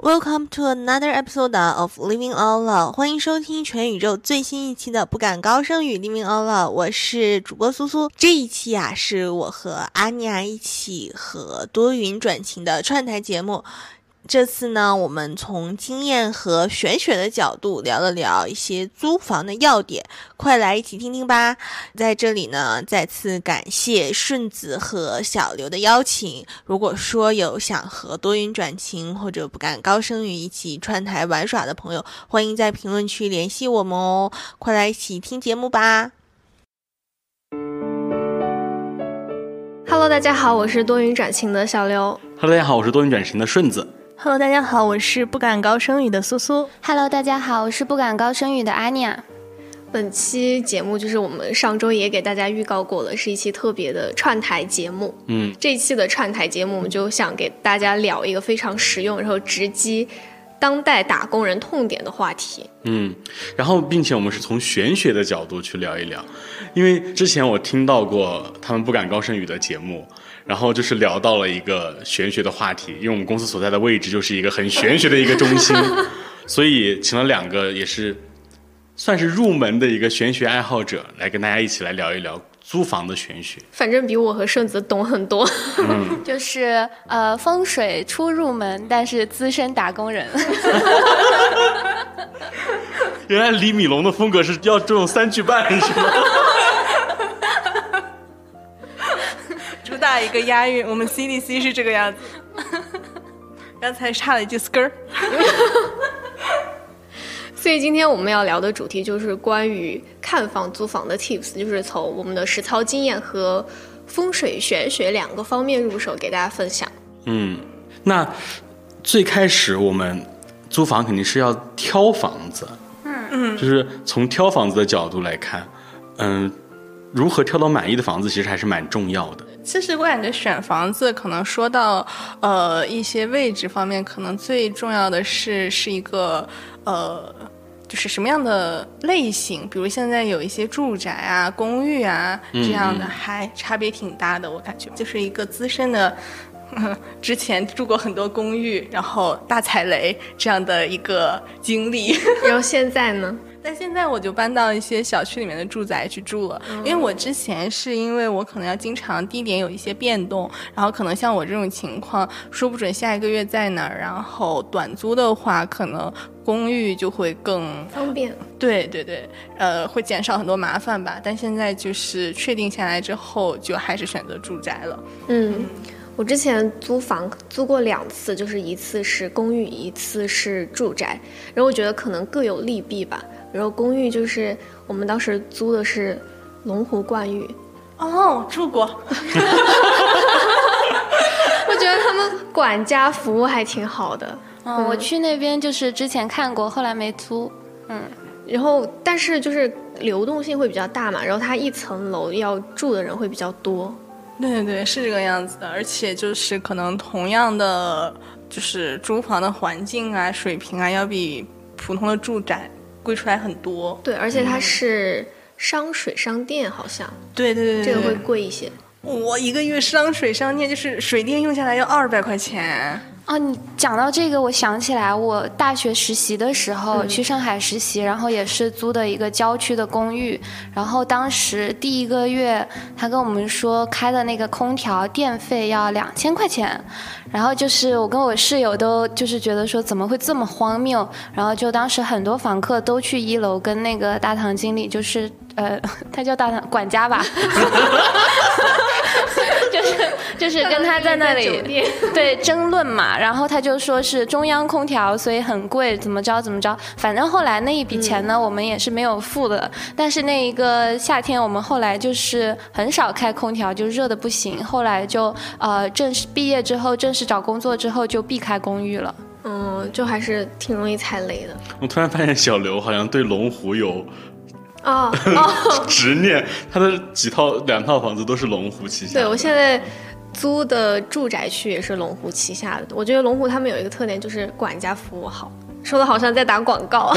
Welcome to another episode of Living All Love，欢迎收听全宇宙最新一期的不敢高声语 Living All Love，我是主播苏苏。这一期啊，是我和阿尼亚一起和多云转晴的串台节目。这次呢，我们从经验和玄学的角度聊了聊一些租房的要点，快来一起听听吧。在这里呢，再次感谢顺子和小刘的邀请。如果说有想和多云转晴或者不敢高声语一起串台玩耍的朋友，欢迎在评论区联系我们哦。快来一起听节目吧。Hello，大家好，我是多云转晴的小刘。Hello，大家好，我是多云转晴的顺子。Hello，大家好，我是不敢高声语的苏苏。Hello，大家好，我是不敢高声语的阿尼亚。本期节目就是我们上周也给大家预告过了，是一期特别的串台节目。嗯，这一期的串台节目，我们就想给大家聊一个非常实用，然后直击当代打工人痛点的话题。嗯，然后并且我们是从玄学的角度去聊一聊，因为之前我听到过他们不敢高声语的节目。然后就是聊到了一个玄学的话题，因为我们公司所在的位置就是一个很玄学的一个中心，所以请了两个也是算是入门的一个玄学爱好者来跟大家一起来聊一聊租房的玄学。反正比我和顺子懂很多，嗯，就是呃风水初入门，但是资深打工人。原来李米龙的风格是要这种三句半是吗？大一个押韵，我们 CDC 是这个样子。刚才差了一句 skr。所以今天我们要聊的主题就是关于看房租房的 tips，就是从我们的实操经验和风水玄学两个方面入手，给大家分享。嗯，那最开始我们租房肯定是要挑房子，嗯嗯，就是从挑房子的角度来看，嗯，如何挑到满意的房子，其实还是蛮重要的。其实我感觉选房子，可能说到呃一些位置方面，可能最重要的是是一个呃，就是什么样的类型。比如现在有一些住宅啊、公寓啊这样的，还差别挺大的。我感觉就是一个资深的，之前住过很多公寓，然后大踩雷这样的一个经历。然后现在呢？但现在我就搬到一些小区里面的住宅去住了，因为我之前是因为我可能要经常地点有一些变动，然后可能像我这种情况，说不准下一个月在哪儿，然后短租的话，可能公寓就会更方便。对对对，呃，会减少很多麻烦吧。但现在就是确定下来之后，就还是选择住宅了。嗯。我之前租房租过两次，就是一次是公寓，一次是住宅。然后我觉得可能各有利弊吧。然后公寓就是我们当时租的是龙湖冠寓，哦，住过。我觉得他们管家服务还挺好的。嗯，我去那边就是之前看过，后来没租。嗯，然后但是就是流动性会比较大嘛，然后它一层楼要住的人会比较多。对对对，是这个样子的，而且就是可能同样的，就是租房的环境啊、水平啊，要比普通的住宅贵出来很多。对，而且它是商水商电，好像。对对对，这个会贵一些。我一个月商水商电就是水电用下来要二百块钱。啊，你讲到这个，我想起来，我大学实习的时候去上海实习，然后也是租的一个郊区的公寓，然后当时第一个月，他跟我们说开的那个空调电费要两千块钱，然后就是我跟我室友都就是觉得说怎么会这么荒谬，然后就当时很多房客都去一楼跟那个大堂经理，就是呃，他叫大堂管家吧。就是跟他在那里对争论嘛，然后他就说是中央空调，所以很贵，怎么着怎么着。反正后来那一笔钱呢，我们也是没有付的。但是那一个夏天，我们后来就是很少开空调，就热的不行。后来就呃正式毕业之后，正式找工作之后就避开公寓了。嗯，就还是挺容易踩雷的。我突然发现小刘好像对龙湖有。哦，执念，他的几套两套房子都是龙湖旗下。对我现在租的住宅区也是龙湖旗下的。我觉得龙湖他们有一个特点，就是管家服务好，说的好像在打广告。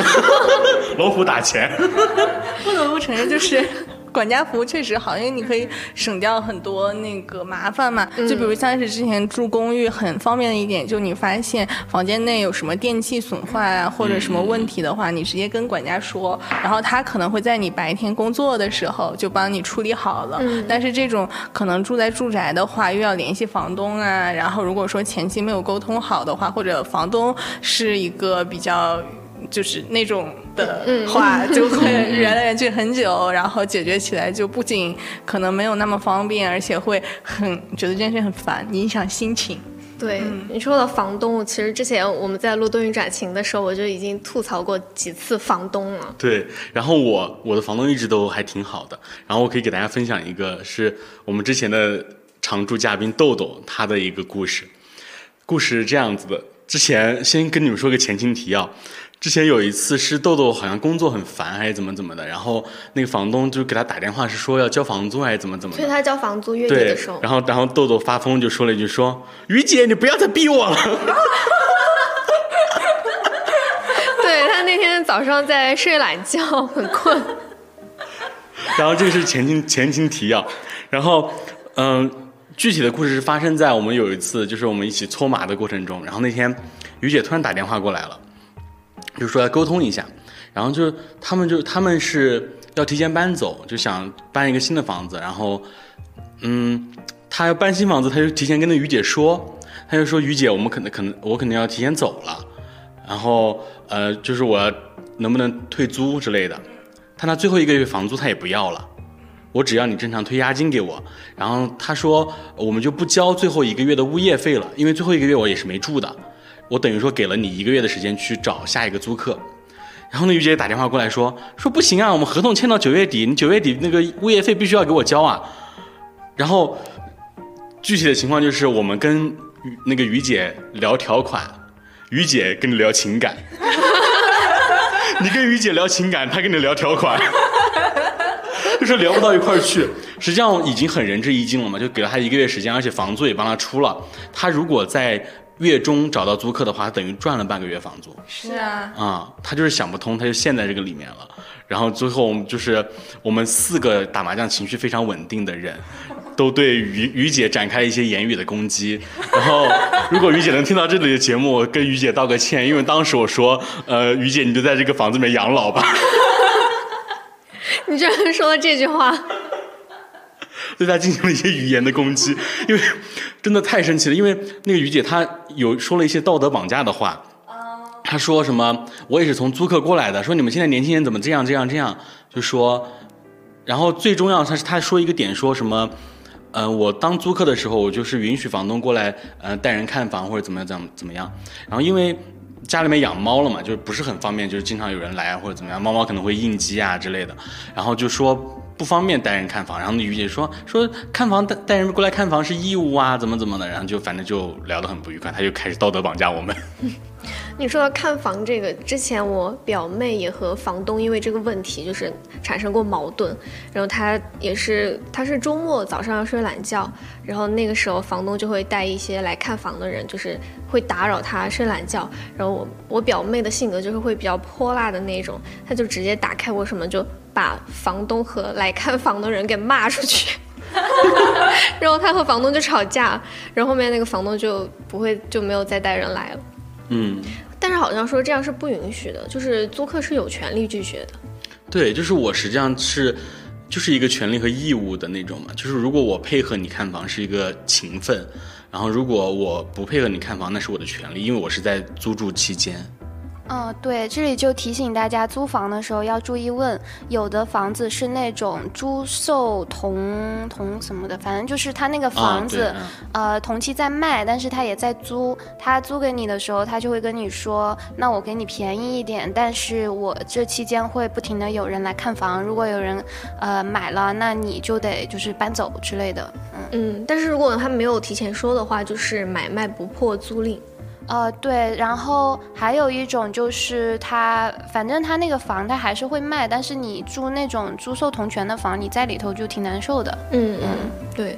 龙湖打钱，不得不承认，就是管家服务确实好，因为你可以省掉很多那个麻烦嘛。就比如像是之前住公寓很方便的一点，就你发现房间内有什么电器损坏啊，或者什么问题的话，你直接跟管家说，然后他可能会在你白天工作的时候就帮你处理好了。但是这种可能住在住宅的话，又要联系房东啊，然后如果说前期没有沟通好的话，或者房东是一个比较。就是那种的话，就会圆来圆去很久，然后解决起来就不仅可能没有那么方便，而且会很觉得这件事很烦，影响心情。对你说的房东，其实之前我们在录多云转晴的时候，我就已经吐槽过几次房东了。对，然后我我的房东一直都还挺好的，然后我可以给大家分享一个是我们之前的常驻嘉宾豆豆他的一个故事。故事是这样子的，之前先跟你们说个前情提要。之前有一次是豆豆好像工作很烦还是怎么怎么的，然后那个房东就给他打电话是说要交房租还是怎么怎么。所以他交房租月底的时候。然后然后豆豆发疯就说了一句说：“于姐你不要再逼我了。”对他那天早上在睡懒觉，很困。然后这个是前情前情提要，然后嗯，具体的故事是发生在我们有一次就是我们一起搓麻的过程中，然后那天于姐突然打电话过来了。就说要沟通一下，然后就他们就他们是要提前搬走，就想搬一个新的房子，然后，嗯，他要搬新房子，他就提前跟那于姐说，他就说于姐，我们可能可能我肯定要提前走了，然后呃，就是我能不能退租之类的，他那最后一个月房租他也不要了，我只要你正常退押金给我，然后他说我们就不交最后一个月的物业费了，因为最后一个月我也是没住的。我等于说给了你一个月的时间去找下一个租客，然后呢，于姐打电话过来说说不行啊，我们合同签到九月底，你九月底那个物业费必须要给我交啊。然后具体的情况就是我们跟那个于姐聊条款，于姐跟你聊情感，你跟于姐聊情感，她跟你聊条款，就是聊不到一块儿去。实际上已经很仁至义尽了嘛，就给了他一个月时间，而且房租也帮他出了。他如果在月中找到租客的话，等于赚了半个月房租。是啊，啊，他就是想不通，他就陷在这个里面了。然后最后就是我们四个打麻将情绪非常稳定的人，都对于于姐展开一些言语的攻击。然后如果于姐能听到这里的节目，我跟于姐道个歉，因为当时我说，呃，于姐你就在这个房子里面养老吧。你居然说了这句话。对他进行了一些语言的攻击，因为真的太生气了。因为那个于姐她有说了一些道德绑架的话，她说什么我也是从租客过来的，说你们现在年轻人怎么这样这样这样，就说，然后最重要他是他说一个点说什么，嗯，我当租客的时候我就是允许房东过来，呃，带人看房或者怎么样怎么怎么样，然后因为家里面养猫了嘛，就是不是很方便，就是经常有人来或者怎么样，猫猫可能会应激啊之类的，然后就说。不方便带人看房，然后那于姐说说看房带带人过来看房是义务啊，怎么怎么的，然后就反正就聊得很不愉快，他就开始道德绑架我们。你说到看房这个，之前我表妹也和房东因为这个问题就是产生过矛盾，然后她也是，她是周末早上要睡懒觉，然后那个时候房东就会带一些来看房的人，就是会打扰她睡懒觉，然后我我表妹的性格就是会比较泼辣的那种，她就直接打开我什么就。把房东和来看房的人给骂出去，然后他和房东就吵架，然后后面那个房东就不会就没有再带人来了。嗯，但是好像说这样是不允许的，就是租客是有权利拒绝的。对，就是我实际上是就是一个权利和义务的那种嘛，就是如果我配合你看房是一个情分，然后如果我不配合你看房那是我的权利，因为我是在租住期间。嗯，对，这里就提醒大家，租房的时候要注意问，有的房子是那种租售同同什么的，反正就是他那个房子，呃，同期在卖，但是他也在租，他租给你的时候，他就会跟你说，那我给你便宜一点，但是我这期间会不停的有人来看房，如果有人，呃，买了，那你就得就是搬走之类的，嗯嗯，但是如果他没有提前说的话，就是买卖不破租赁。呃，对，然后还有一种就是他，反正他那个房他还是会卖，但是你住那种租售同权的房，你在里头就挺难受的。嗯嗯，对。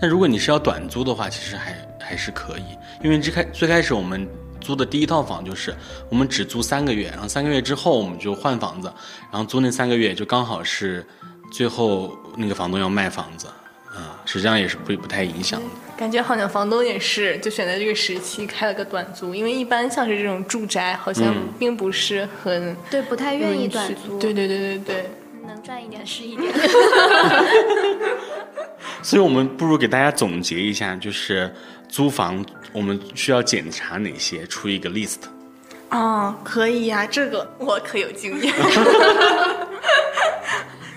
那如果你是要短租的话，其实还还是可以，因为最开最开始我们租的第一套房就是我们只租三个月，然后三个月之后我们就换房子，然后租那三个月就刚好是最后那个房东要卖房子，嗯，实际上也是不不太影响的。感觉好像房东也是就选择这个时期开了个短租，因为一般像是这种住宅，好像嗯并不是很对，不太愿意短租，对对对对对。能赚一点是一点。所以我们不如给大家总结一下，就是租房我们需要检查哪些，出一个 list。哦，可以呀、这个我可有经验。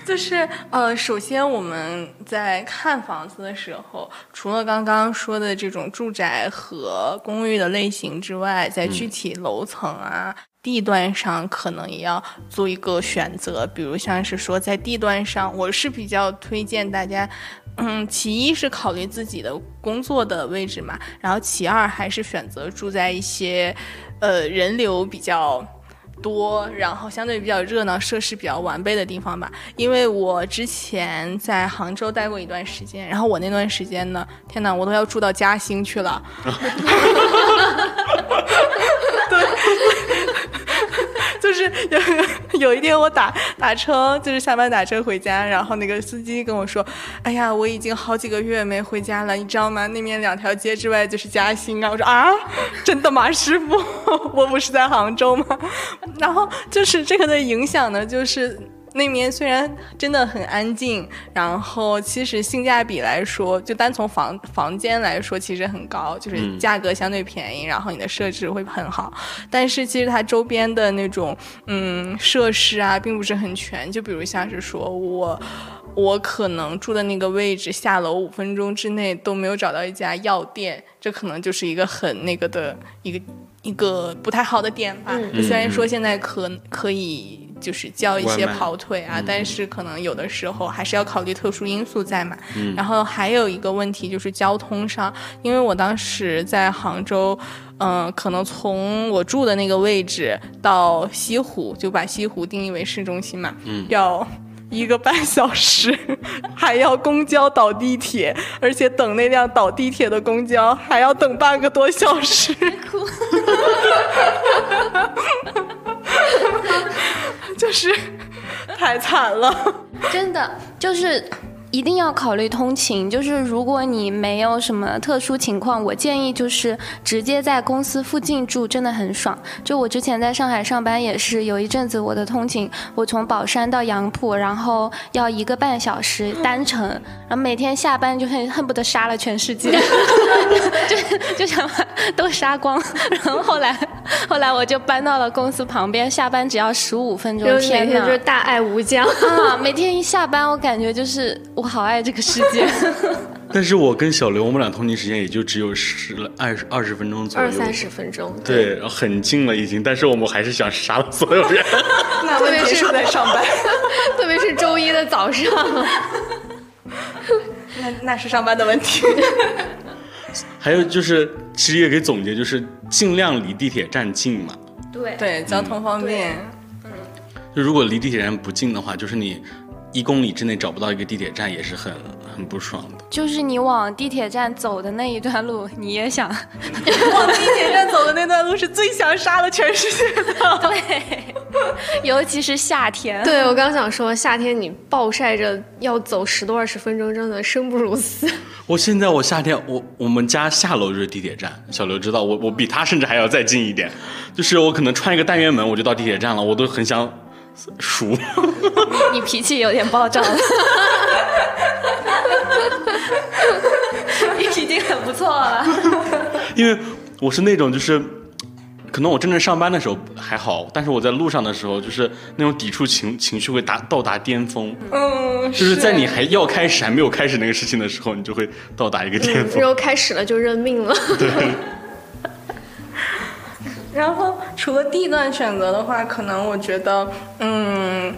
就是呃，首先我们在看房子的时候，除了刚刚说的这种住宅和公寓的类型之外，在具体楼层啊、地段上，可能也要做一个选择。比如像是说在地段上，我是比较推荐大家。嗯，其一是考虑自己的工作的位置嘛，然后其二还是选择住在一些，呃，人流比较多，然后相对比较热闹、设施比较完备的地方吧。因为我之前在杭州待过一段时间，然后我那段时间呢，天哪，我都要住到嘉兴去了。对 就是有 有一天我打打车，就是下班打车回家，然后那个司机跟我说：“哎呀，我已经好几个月没回家了，你知道吗？那边两条街之外就是嘉兴啊。”我说：“啊，真的吗，师傅？我不是在杭州吗？” 然后就是这个的影响呢，就是。那边虽然真的很安静，然后其实性价比来说，就单从房房间来说，其实很高，就是嗯价格相对便宜，然后你的设置会很好。但是其实它周边的那种嗯设施啊，并不是很全。就比如像是说我我可能住的那个位置，下楼五分钟之内都没有找到一家药店，这可能就是一个很那个的一个一个不太好的点吧。嗯虽然说现在可可以。就是叫一些跑腿啊，但是可能有的时候还是要考虑特殊因素在嘛。嗯。然后还有一个问题就是交通上，因为我当时在杭州，嗯、可能从我住的那个位置到西湖，就把西湖定义为市中心嘛，嗯。要一个半小时，还要公交倒地铁，而且等那辆倒地铁的公交还要等半个多小时。就是 太惨了。真的就是一定要考虑通勤。就是如果你没有什么特殊情况，我建议就是直接在公司附近住，真的很爽。就我之前在上海上班也是，有一阵子我的通勤，我从宝山到杨浦，然后要一个半小时单程，然后每天下班就恨恨不得杀了全世界，就就想把都杀光。然后后来后来我就搬到了公司旁边，下班只要十五分钟天呐天就是大爱无疆。啊，每天一下班，我感觉就是我好爱这个世界。但是我跟小刘，我们俩通勤时间也就只有十二十二十分钟左右，二三十分钟，对，然后很近了已经，但是我们还是想杀了所有人。那问题是在上班，特别是周一的早上，那那是上班的问题。还有就是，其实也可以总结，就是尽量离地铁站近嘛。对对，交通方便。嗯就如果离地铁站不近的话，就是你一公里之内找不到一个地铁站，也是很很不爽的。就是你往地铁站走的那一段路，你也想，往地铁站走的那段路是最想杀了全世界的。对，尤其是夏天，对我刚想说，夏天你暴晒着要走十多二十分钟，真的生不如死。我现在我夏天我我们家下楼就是地铁站，小刘知道我我比他甚至还要再近一点，就是我可能穿一个单元门我就到地铁站了，我都很想数。你脾气有点暴躁了。你已经很不错了。因为我是那种就是，可能我真正上班的时候还好，但是我在路上的时候，就是那种抵触情情绪会达到达巅峰，嗯，就是在你还要开始还没有开始那个事情的时候，你就会到达一个巅峰。然后开始了就认命了。然后除了地段选择的话，可能我觉得，嗯，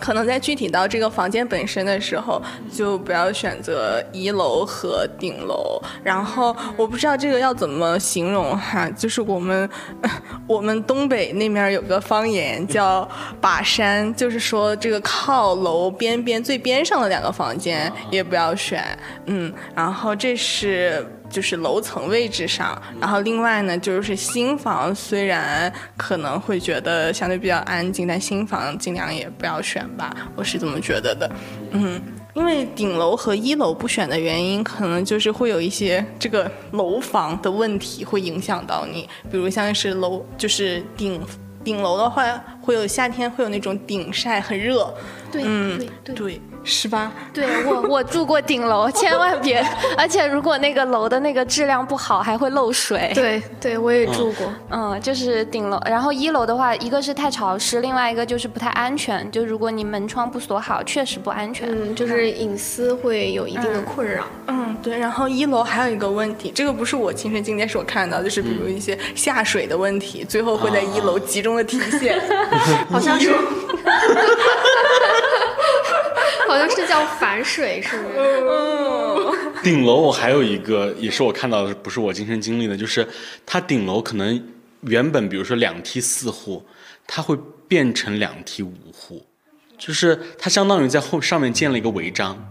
可能在具体到这个房间本身的时候，就不要选择一楼和顶楼。然后我不知道这个要怎么形容哈，就是我们 我们东北那面有个方言叫把山，就是说这个靠楼边边最边上的两个房间也不要选，嗯，然后这是就是楼层位置上，然后另外呢，就是新房虽然可能会觉得相对比较安静，但新房尽量也不要选吧，我是这么觉得的。嗯，因为顶楼和一楼不选的原因，可能就是会有一些这个楼房的问题会影响到你，比如像是楼就是顶顶楼的话，会有夏天会有那种顶晒很热，对，嗯对对。对，是吧？对我，我住过顶楼，千万别！而且如果那个楼的那个质量不好，还会漏水。对对，我也住过。嗯，就是顶楼，然后一楼的话，一个是太潮湿，另外一个就是不太安全。就如果你门窗不锁好，确实不安全。嗯，就是隐私会有一定的困扰。嗯，对。然后一楼还有一个问题，这个不是我亲身经历，是我看到，就是比如一些下水的问题，最后会在一楼集中的体现。好像是，好像是叫反水，是不是？顶楼我还有一个，也是我看到的，不是我亲身经历的，就是它顶楼可能原本比如说两梯四户，它会变成两梯五户，就是它相当于在后上面建了一个违章。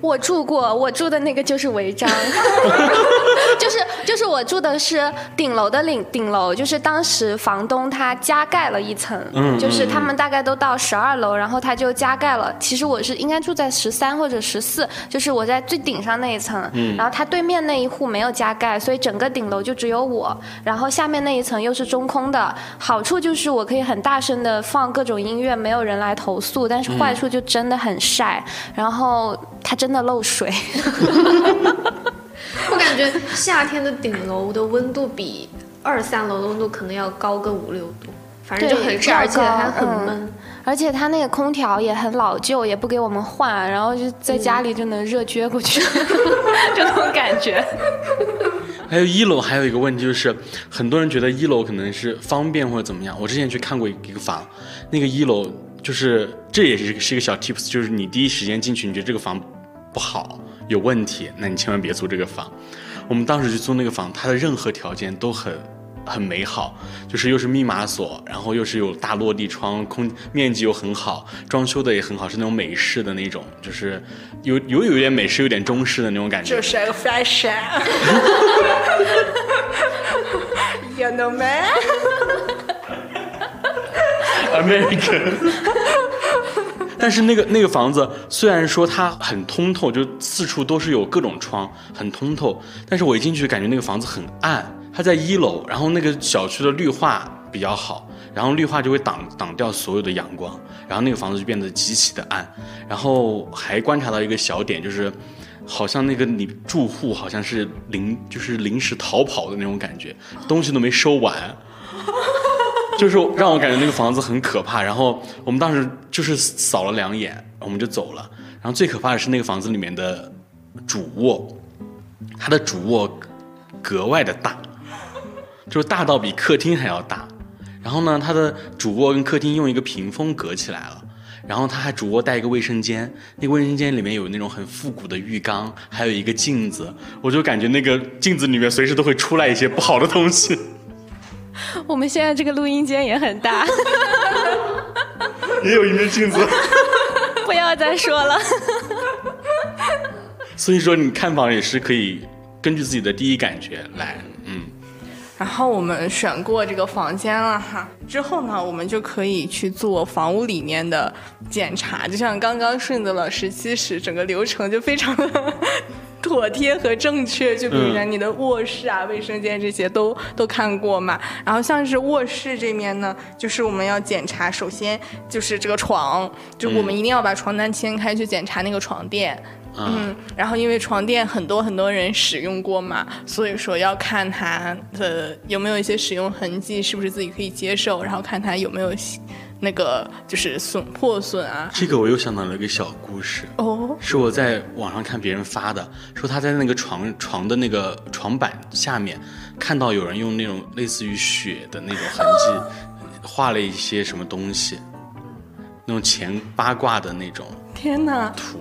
我住过，我住的那个就是违章，就是就是我住的是顶楼的顶顶楼，就是当时房东他加盖了一层，嗯就是他们大概都到十二楼，然后他就加盖了。其实我是应该住在十三或者十四，就是我在最顶上那一层，然后他对面那一户没有加盖，所以整个顶楼就只有我，然后下面那一层又是中空的。好处就是我可以很大声的放各种音乐，没有人来投诉，但是坏处就真的很晒，然后他真的漏水。我感觉夏天的顶楼的温度比二三楼的温度可能要高个五六度，反正就很热，而且还很闷。而且它那个空调也很老旧，也不给我们换，然后就在家里就能热撅过去，就那种感觉。还有一楼还有一个问题就是，很多人觉得一楼可能是方便或者怎么样。我之前去看过一个房，那个一楼就是这也是是一个小 tips，就是你第一时间进去，你觉得这个房不好有问题，那你千万别租这个房。我们当时去租那个房，它的任何条件都很很美好，就是又是密码锁，然后又是有大落地窗，空面积又很好，装修的也很好，是那种美式的那种，就是有有有点美式，有点中式的那种感觉。就是个 fashion。You know man？但是那个那个房子虽然说它很通透，就四处都是有各种窗，很通透，但是我一进去感觉那个房子很暗。它在一楼，然后那个小区的绿化比较好，然后绿化就会挡挡掉所有的阳光，然后那个房子就变得极其的暗。然后还观察到一个小点，就是好像那个你住户好像是临就是临时逃跑的那种感觉，东西都没收完。就是让我感觉那个房子很可怕，然后我们当时就是扫了两眼，我们就走了。然后最可怕的是那个房子里面的主卧，它的主卧格外的大，就是大到比客厅还要大。然后呢，它的主卧跟客厅用一个屏风隔起来了。然后它还主卧带一个卫生间，那个卫生间里面有那种很复古的浴缸，还有一个镜子。我就感觉那个镜子里面随时都会出来一些不好的东西。我们现在这个录音间也很大，也有一面镜子。不要再说了。所以说，你看房也是可以根据自己的第一感觉来，嗯。然后我们选过这个房间了哈，之后呢，我们就可以去做房屋里面的检查，就像刚刚顺子老师，其实整个流程就非常的妥帖和正确。就比如说你的卧室啊、卫生间这些都都看过嘛。然后像是卧室这面呢，就是我们要检查，首先就是这个床，就我们一定要把床单掀开去检查那个床垫。嗯，然后因为床垫很多很多人使用过嘛，所以说要看它的有没有一些使用痕迹，是不是自己可以接受，然后看它有没有那个就是损破损啊。这个我又想到了一个小故事，哦，是我在网上看别人发的，说他在那个床床的那个床板下面看到有人用那种类似于血的那种痕迹 画了一些什么东西，那种前八卦的那种天哪！图。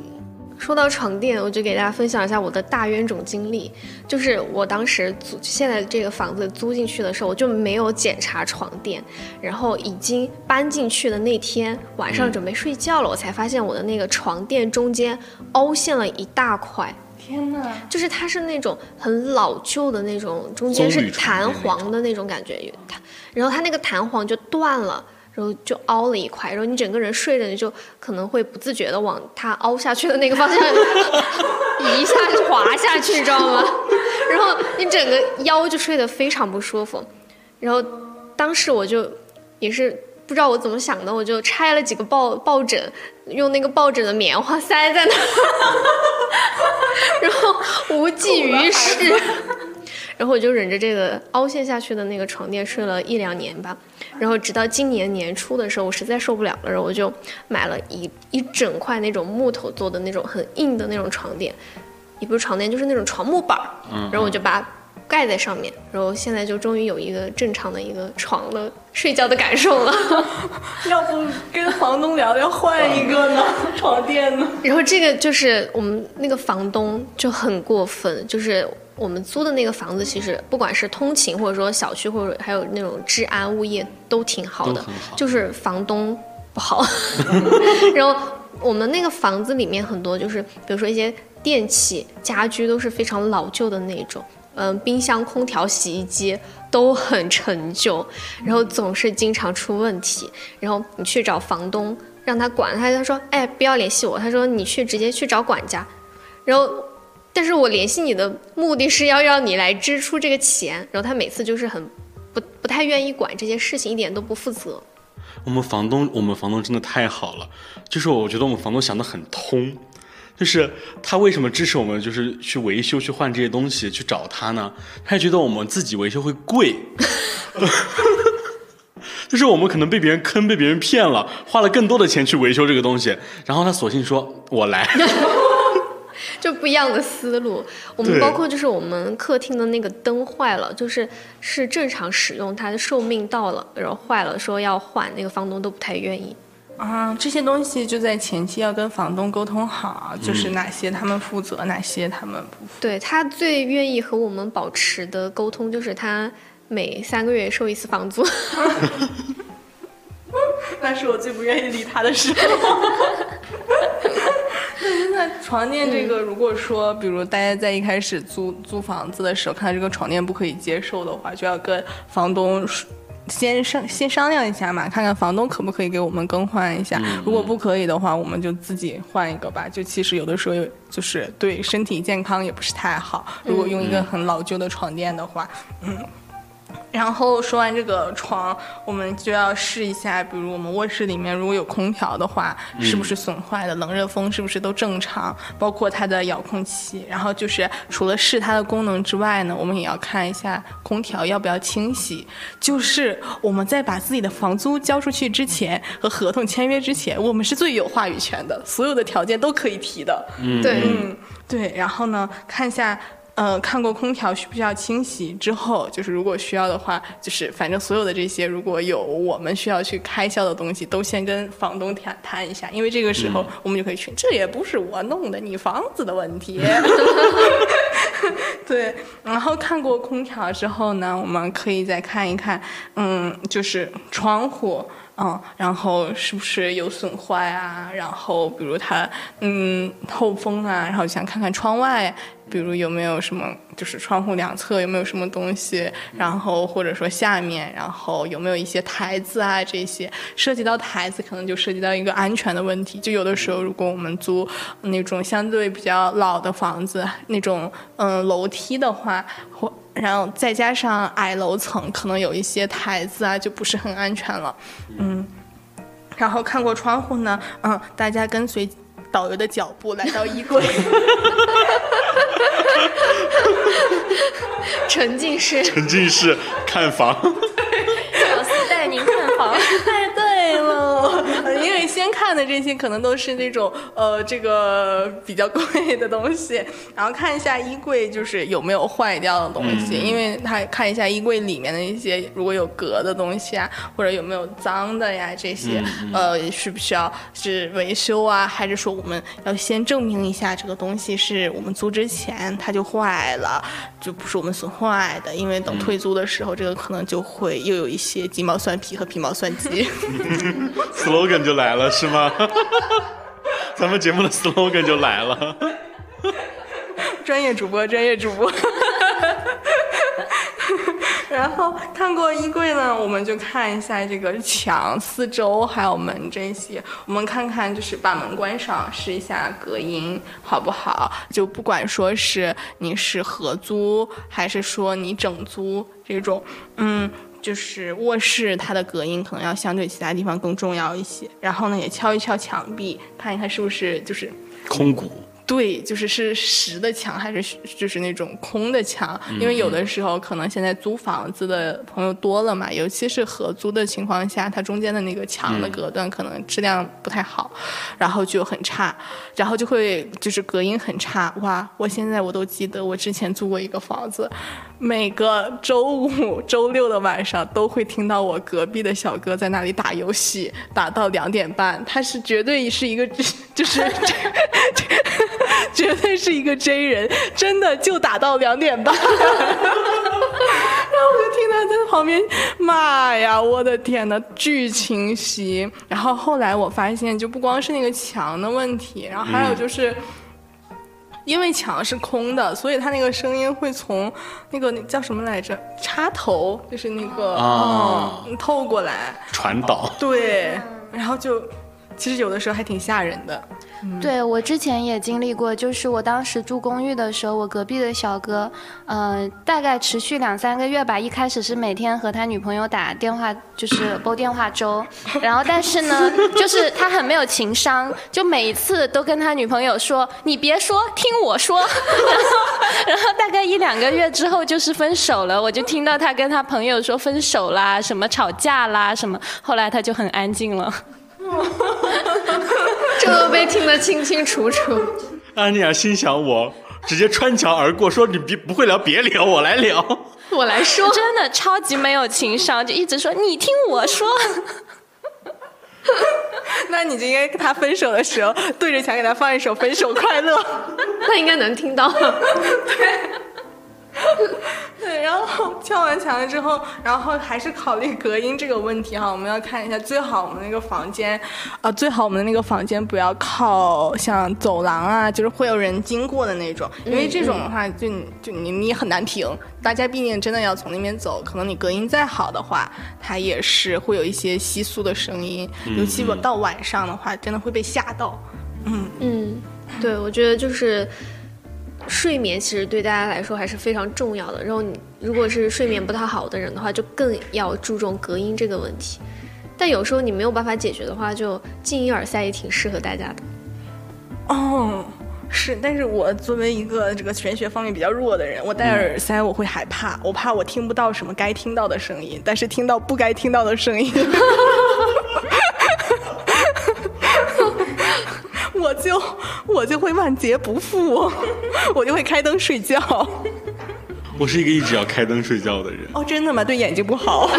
说到床垫，我就给大家分享一下我的大冤种经历。就是我当时租现在这个房子租进去的时候，我就没有检查床垫，然后已经搬进去的那天晚上准备睡觉了，我才发现我的那个床垫中间凹陷了一大块。天哪！就是它是那种很老旧的那种，中间是弹簧的那种感觉，它，然后它那个弹簧就断了，然后就凹了一块，然后你整个人睡着，你就可能会不自觉的往它凹下去的那个方向 一下就滑下去，你知道吗？然后你整个腰就睡得非常不舒服，然后当时我就也是不知道我怎么想的，我就拆了几个抱抱枕，用那个抱枕的棉花塞在那。然后无济于事，然后我就忍着这个凹陷下去的那个床垫睡了一两年吧。然后直到今年年初的时候，我实在受不了了，然后我就买了一一整块那种木头做的那种很硬的那种床垫，也不是床垫，就是那种床木板儿。然后我就把它盖在上面，然后现在就终于有一个正常的一个床的睡觉的感受了。要不跟房东聊聊换一个呢？床垫呢？然后这个就是我们那个房东就很过分，就是我们租的那个房子，其实不管是通勤或者说小区或者还有那种治安物业都挺好的，好就是房东不好。然后我们那个房子里面很多就是，比如说一些电器、家居都是非常老旧的那种，嗯，冰箱、空调、洗衣机都很陈旧，然后总是经常出问题。然后你去找房东让他管，他他说，哎，不要联系我，他说你去直接去找管家。然后，但是我联系你的目的是要让你来支出这个钱，然后他每次就是很不不太愿意管这些事情，一点都不负责。我们房东，我们房东真的太好了，就是我觉得我们房东想的很通，就是他为什么支持我们，就是去维修、去换这些东西，去找他呢？他也觉得我们自己维修会贵，就是我们可能被别人坑、被别人骗了，花了更多的钱去维修这个东西，然后他索性说：“我来。就不一样的思路。我们包括就是我们客厅的那个灯坏了，就是是正常使用，它的寿命到了，然后坏了，说要换，那个房东都不太愿意。啊，这些东西就在前期要跟房东沟通好，就是哪些他们负责，哪些他们不负责。对他最愿意和我们保持的沟通，就是他每三个月收一次房租。那是我最不愿意理他的时候。那床垫这个，如果说，比如大家在一开始租租房子的时候，看到这个床垫不可以接受的话，就要跟房东说先商先商量一下嘛，看看房东可不可以给我们更换一下。如果不可以的话，我们就自己换一个吧。就其实有的时候就是对身体健康也不是太好。如果用一个很老旧的床垫的话，嗯。然后说完这个床，我们就要试一下，比如我们卧室里面如果有空调的话，是不是损坏的，冷热风是不是都正常，包括它的遥控器。然后就是除了试它的功能之外呢，我们也要看一下空调要不要清洗。就是我们在把自己的房租交出去之前和合同签约之前，我们是最有话语权的，所有的条件都可以提的。嗯对嗯，对，然后呢，看一下。呃，看过空调需不需要清洗之后，就是如果需要的话，就是反正所有的这些，如果有我们需要去开销的东西，都先跟房东谈谈一下，因为这个时候我们就可以去，这也不是我弄的，你房子的问题。对，然后看过空调之后呢，我们可以再看一看，嗯，就是窗户。嗯，然后是不是有损坏啊？然后比如它嗯透风啊，然后想看看窗外，比如有没有什么，就是窗户两侧有没有什么东西，然后或者说下面，然后有没有一些台子啊这些，涉及到台子可能就涉及到一个安全的问题。就有的时候如果我们租那种相对比较老的房子，那种嗯楼梯的话，或然后再加上矮楼层，可能有一些台子啊就不是很安全了，嗯。然后看过窗户呢，嗯，大家跟随导游的脚步来到衣柜，沉浸式，沉浸式看房，小四带您看房。太对了，因为先看的这些可能都是那种呃这个比较贵的东西，然后看一下衣柜就是有没有坏掉的东西，因为他看一下衣柜里面的一些如果有隔的东西啊，或者有没有脏的呀这些，呃需不需要是维修啊，还是说我们要先证明一下这个东西是我们租之前它就坏了，就不是我们损坏的，因为等退租的时候，这个可能就会又有一些鸡毛蒜皮和皮毛蒜鸡。slogan 就来了是吗？咱们节目的 slogan 就来了。专业主播，专业主播。然后看过衣柜呢，我们就看一下这个墙四周还有门这些，我们看看就是把门关上，试一下隔音好不好？就不管说是你是合租还是说你整租这种，嗯。就是卧室它的隔音可能要相对其他地方更重要一些，然后呢也敲一敲墙壁，看一看是不是就是空鼓。对，就是是实的墙还是就是那种空的墙？因为有的时候可能现在租房子的朋友多了嘛，尤其是合租的情况下，它中间的那个墙的隔断可能质量不太好，然后就很差，然后就会就是隔音很差。哇，我现在我都记得我之前租过一个房子，每个周五、周六的晚上都会听到我隔壁的小哥在那里打游戏，打到两点半。他是绝对是一个 就是。绝对是一个 J 人，真的就打到两点半，然后我就听他在旁边骂呀，我的天呐，巨清晰。然后后来我发现，就不光是那个墙的问题，然后还有就是，因为墙是空的，所以它那个声音会从那个那叫什么来着，插头，就是那个啊，透过来传导。对，然后就其实有的时候还挺吓人的。对我之前也经历过，就是我当时住公寓的时候，我隔壁的小哥，嗯，大概持续两三个月吧。一开始是每天和他女朋友打电话，就是煲电话粥，然后但是呢，就是他很没有情商，就每一次都跟他女朋友说：“你别说，听我说。”然后，然后大概一两个月之后就是分手了。我就听到他跟他朋友说分手啦，什么吵架啦，什么。后来他就很安静了。这都被听得清清楚楚。安妮亚心想：我直接穿墙而过，说你别不会聊，别聊，我来聊，我来说。真的超级没有情商，就一直说你听我说。那你就应该跟他分手的时候，对着墙给他放一首《分手快乐》，他应该能听到。对。对，然后 敲完墙了之后，然后还是考虑隔音这个问题哈。我们要看一下，最好我们那个房间，呃，最好我们的那个房间不要靠像走廊啊，就是会有人经过的那种，因为这种的话，就就你你很难停。大家毕竟真的要从那边走，可能你隔音再好的话，它也是会有一些窸窣的声音，尤其我到晚上的话，真的会被吓到。嗯嗯，对，我觉得就是。睡眠其实对大家来说还是非常重要的。然后你如果是睡眠不太好的人的话，就更要注重隔音这个问题。但有时候你没有办法解决的话，就静音耳塞也挺适合大家的。哦，是。但是我作为一个这个玄学方面比较弱的人，我戴耳塞我会害怕，我怕我听不到什么该听到的声音，但是听到不该听到的声音。我就我就会万劫不复，我就会开灯睡觉。我是一个一直要开灯睡觉的人。哦，真的吗？对眼睛不好。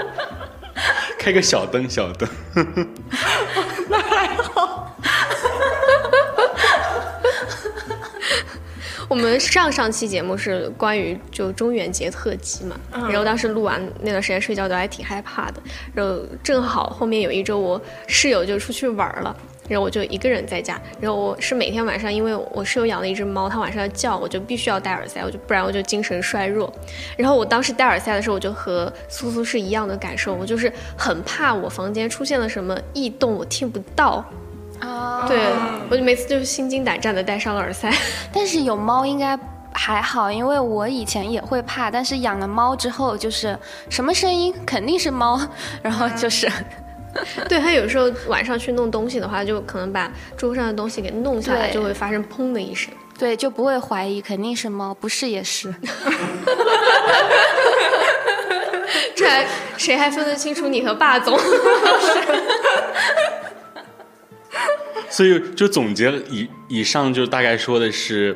开个小灯，小灯。那还好。我们上上期节目是关于就中元节特辑嘛，然后当时录完那段时间睡觉都还挺害怕的，然后正好后面有一周我室友就出去玩了。然后我就一个人在家，然后我是每天晚上，因为我室友养了一只猫，它晚上要叫，我就必须要戴耳塞，我就不然我就精神衰弱。然后我当时戴耳塞的时候，我就和苏苏是一样的感受，我就是很怕我房间出现了什么异动，我听不到。啊，对，我就每次就是心惊胆战的戴上了耳塞。但是有猫应该还好，因为我以前也会怕，但是养了猫之后，就是什么声音肯定是猫，然后就是。对他有时候晚上去弄东西的话，就可能把桌上的东西给弄下来，就会发生砰的一声。对，就不会怀疑肯定是猫，不是也是。这还谁还分得清楚你和霸总？所以就总结以以上，就大概说的是，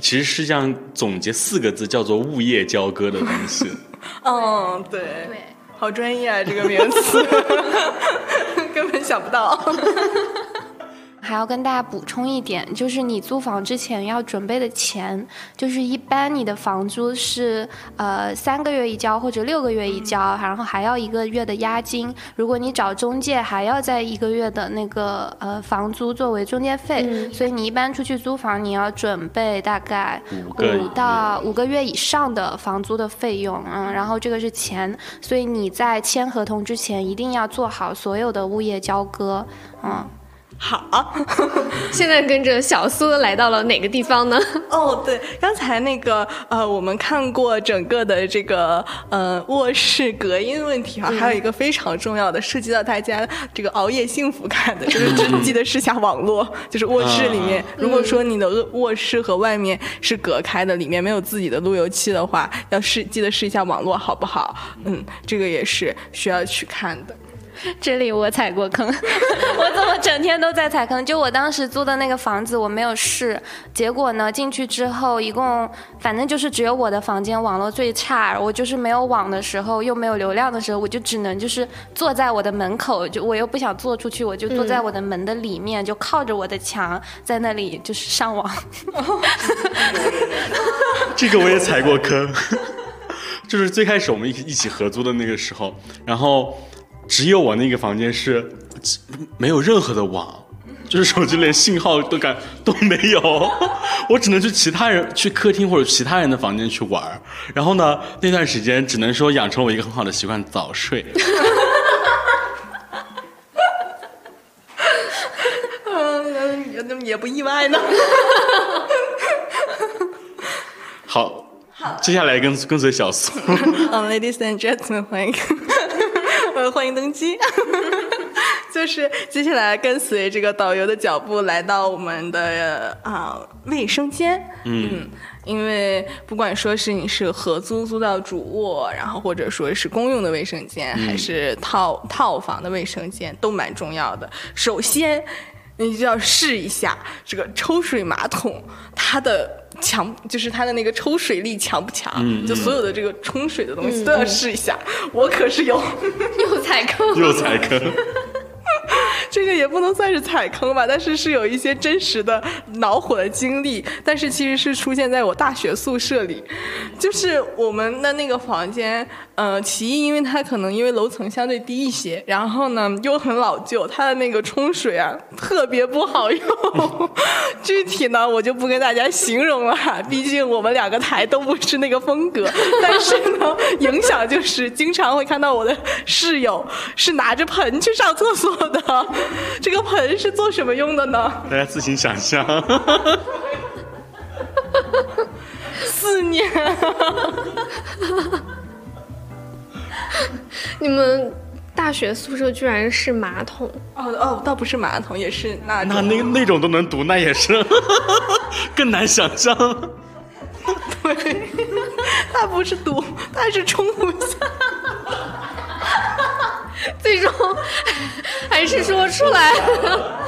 其实实际上总结四个字，叫做物业交割的东西。嗯，对。对。好专业啊，这个名词 根本想不到。还要跟大家补充一点，就是你租房之前要准备的钱，就是一般你的房租是呃三个月一交或者六个月一交，然后还要一个月的押金。如果你找中介，还要在一个月的那个呃房租作为中介费。所以你一般出去租房，你要准备大概五到五个月以上的房租的费用。嗯，然后这个是钱，所以你在签合同之前一定要做好所有的物业交割。嗯。好，现在跟着小苏来到了哪个地方呢？哦，对，刚才那个呃，我们看过整个的这个呃卧室隔音问题啊，还有一个非常重要的，涉及到大家这个熬夜幸福感的，就是真记得试下网络，就是卧室里面，如果说你的卧室和外面是隔开的，里面没有自己的路由器的话，要试记得试一下网络好不好？嗯，这个也是需要去看的。这里我踩过坑，我怎么整天都在踩坑？就我当时租的那个房子，我没有试，结果呢，进去之后，一共反正就是只有我的房间网络最差，我就是没有网的时候，又没有流量的时候，我就只能就是坐在我的门口，就我又不想坐出去，我就坐在我的门的里面，就靠着我的墙，在那里就是上网。这个我也踩过坑，就是最开始我们一一起合租的那个时候，然后。只有我那个房间是没有任何的网，就是手机连信号都感都没有，我只能去其他人去客厅或者其他人的房间去玩然后呢，那段时间只能说养成我一个很好的习惯，早睡。嗯，也不意外呢。好，好，接下来跟跟随小苏。嗯，Ladies and gentlemen，欢迎。呃，欢迎登机。就是接下来跟随这个导游的脚步来到我们的啊卫生间。嗯，因为不管说是你是合租租到主卧，然后或者说是公用的卫生间，还是套套房的卫生间，都蛮重要的。首先，你就要试一下这个抽水马桶，它的。强就是它的那个抽水力强不强？就所有的这个冲水的东西都要试一下。我可是有 又踩坑，又踩坑。这个也不能算是踩坑吧，但是是有一些真实的恼火的经历。但是其实是出现在我大学宿舍里，就是我们的那个房间。呃，其一，因为它可能因为楼层相对低一些，然后呢又很老旧，它的那个冲水啊特别不好用。具体呢我就不跟大家形容了，毕竟我们两个台都不是那个风格。但是呢，影响就是经常会看到我的室友是拿着盆去上厕所的。这个盆是做什么用的呢？大家自行想象。四年。你们大学宿舍居然是马桶？哦哦，倒不是马桶，也是那那那那种都能读，那也是 更难想象。对，他不是读，他是冲不下。最终还是说出来了，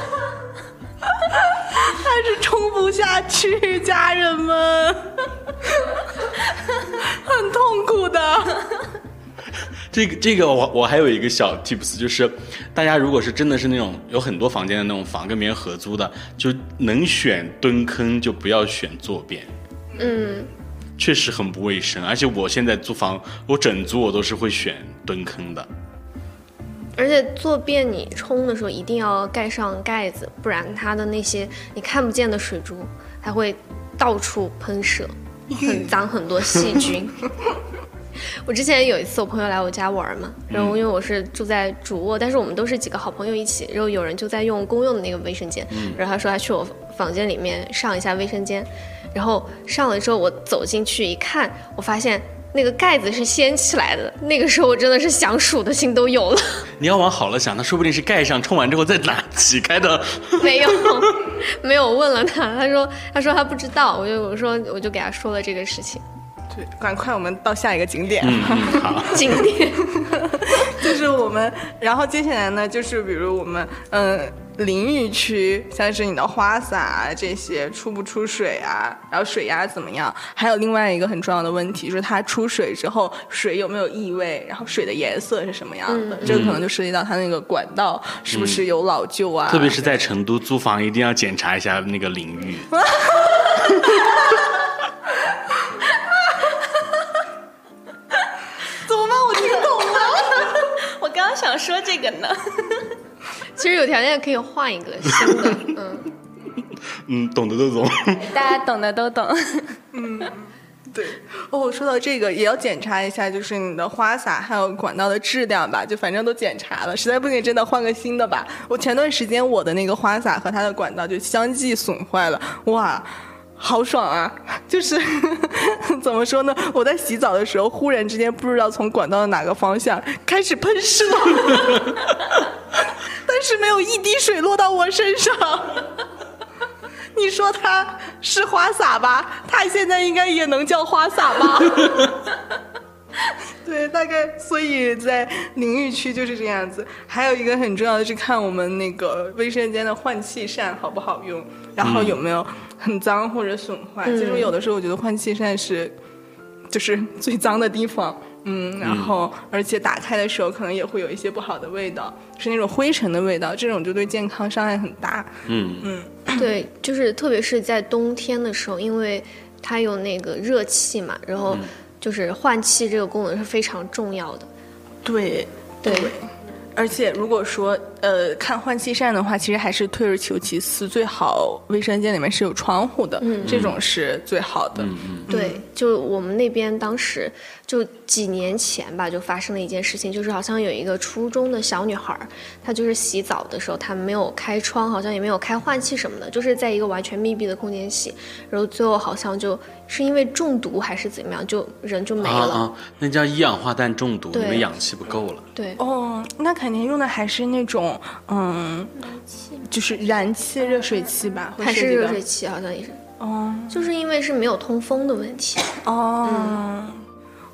还是冲不下去，家人们，很痛苦的。这个这个我我还有一个小 tips，就是大家如果是真的是那种有很多房间的那种房，跟别人合租的，就能选蹲坑就不要选坐便。嗯，确实很不卫生，而且我现在租房，我整租我都是会选蹲坑的。而且坐便你冲的时候一定要盖上盖子，不然它的那些你看不见的水珠，它会到处喷射，很脏很多细菌。我之前有一次，我朋友来我家玩嘛，然后因为我是住在主卧，但是我们都是几个好朋友一起，然后有人就在用公用的那个卫生间，然后他说他去我房间里面上一下卫生间，然后上了之后我走进去一看，我发现那个盖子是掀起来的，那个时候我真的是想数的心都有了。你要往好了想，那说不定是盖上冲完之后再拿 起开的。没有，没有问了他，他说他说他不知道，我就我说我就给他说了这个事情。对，赶快我们到下一个景点。好，景点。就是我们，然后接下来呢，就是比如我们，嗯、淋浴区，像是你的花洒啊这些出不出水啊，然后水压怎么样？还有另外一个很重要的问题，就是它出水之后，水有没有异味，然后水的颜色是什么样的？这个可能就涉及到它那个管道是不是有老旧啊？特别是在成都租房，一定要检查一下那个淋浴。我听懂了。我刚刚想说这个呢。其实有条件可以换一个新的，嗯，嗯，懂的都懂。大家懂的都懂。嗯对，哦，说到这个，也要检查一下，就是你的花洒还有管道的质量吧，就反正都检查了，实在不行真的换个新的吧。我前段时间我的那个花洒和它的管道就相继损坏了，哇。好爽啊！就是 怎么说呢？我在洗澡的时候，忽然之间不知道从管道的哪个方向开始喷射，但是没有一滴水落到我身上。你说它是花洒吧？它现在应该也能叫花洒吧？对，大概所以在淋浴区就是这样子。还有一个很重要的是看我们那个卫生间的换气扇好不好用，然后有没有很脏或者损坏。其实有的时候我觉得换气扇是就是最脏的地方。嗯，然后而且打开的时候可能也会有一些不好的味道，是那种灰尘的味道，这种就对健康伤害很大。嗯嗯，对，就是特别是在冬天的时候，因为它有那个热气嘛，然后就是换气这个功能是非常重要的。对对而且如果说呃看换气扇的话，其实还是退而求其次，最好卫生间里面是有窗户的，嗯这种是最好的。嗯嗯对，就我们那边当时就几年前吧，就发生了一件事情，就是好像有一个初中的小女孩儿，她就是洗澡的时候，她没有开窗，好像也没有开换气什么的，就是在一个完全密闭的空间洗，然后最后好像就是因为中毒还是怎么样，就人就没了。啊啊，那叫一氧化氮中毒，对因为氧气不够了。对，哦，那肯定用的还是那种嗯，就是燃气热水器吧，会还是热水器，好像也是，哦就是因为是没有通风的问题。哦。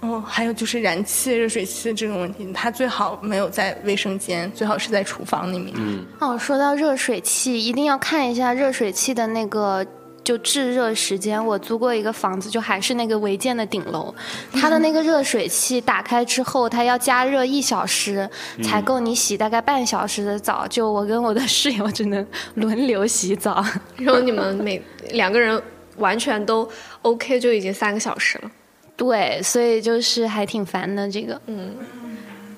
哦，还有就是燃气、热水器这种问题，它最好没有在卫生间，最好是在厨房里面。嗯，哦，说到热水器，一定要看一下热水器的那个就制热时间。我租过一个房子，就还是那个违建的顶楼，它的那个热水器打开之后，它要加热一小时才够你洗大概半小时的澡。就我跟我的室友只能轮流洗澡。然后你们每两个人完全都 OK，就已经三个小时了。对，所以就是还挺烦的这个。嗯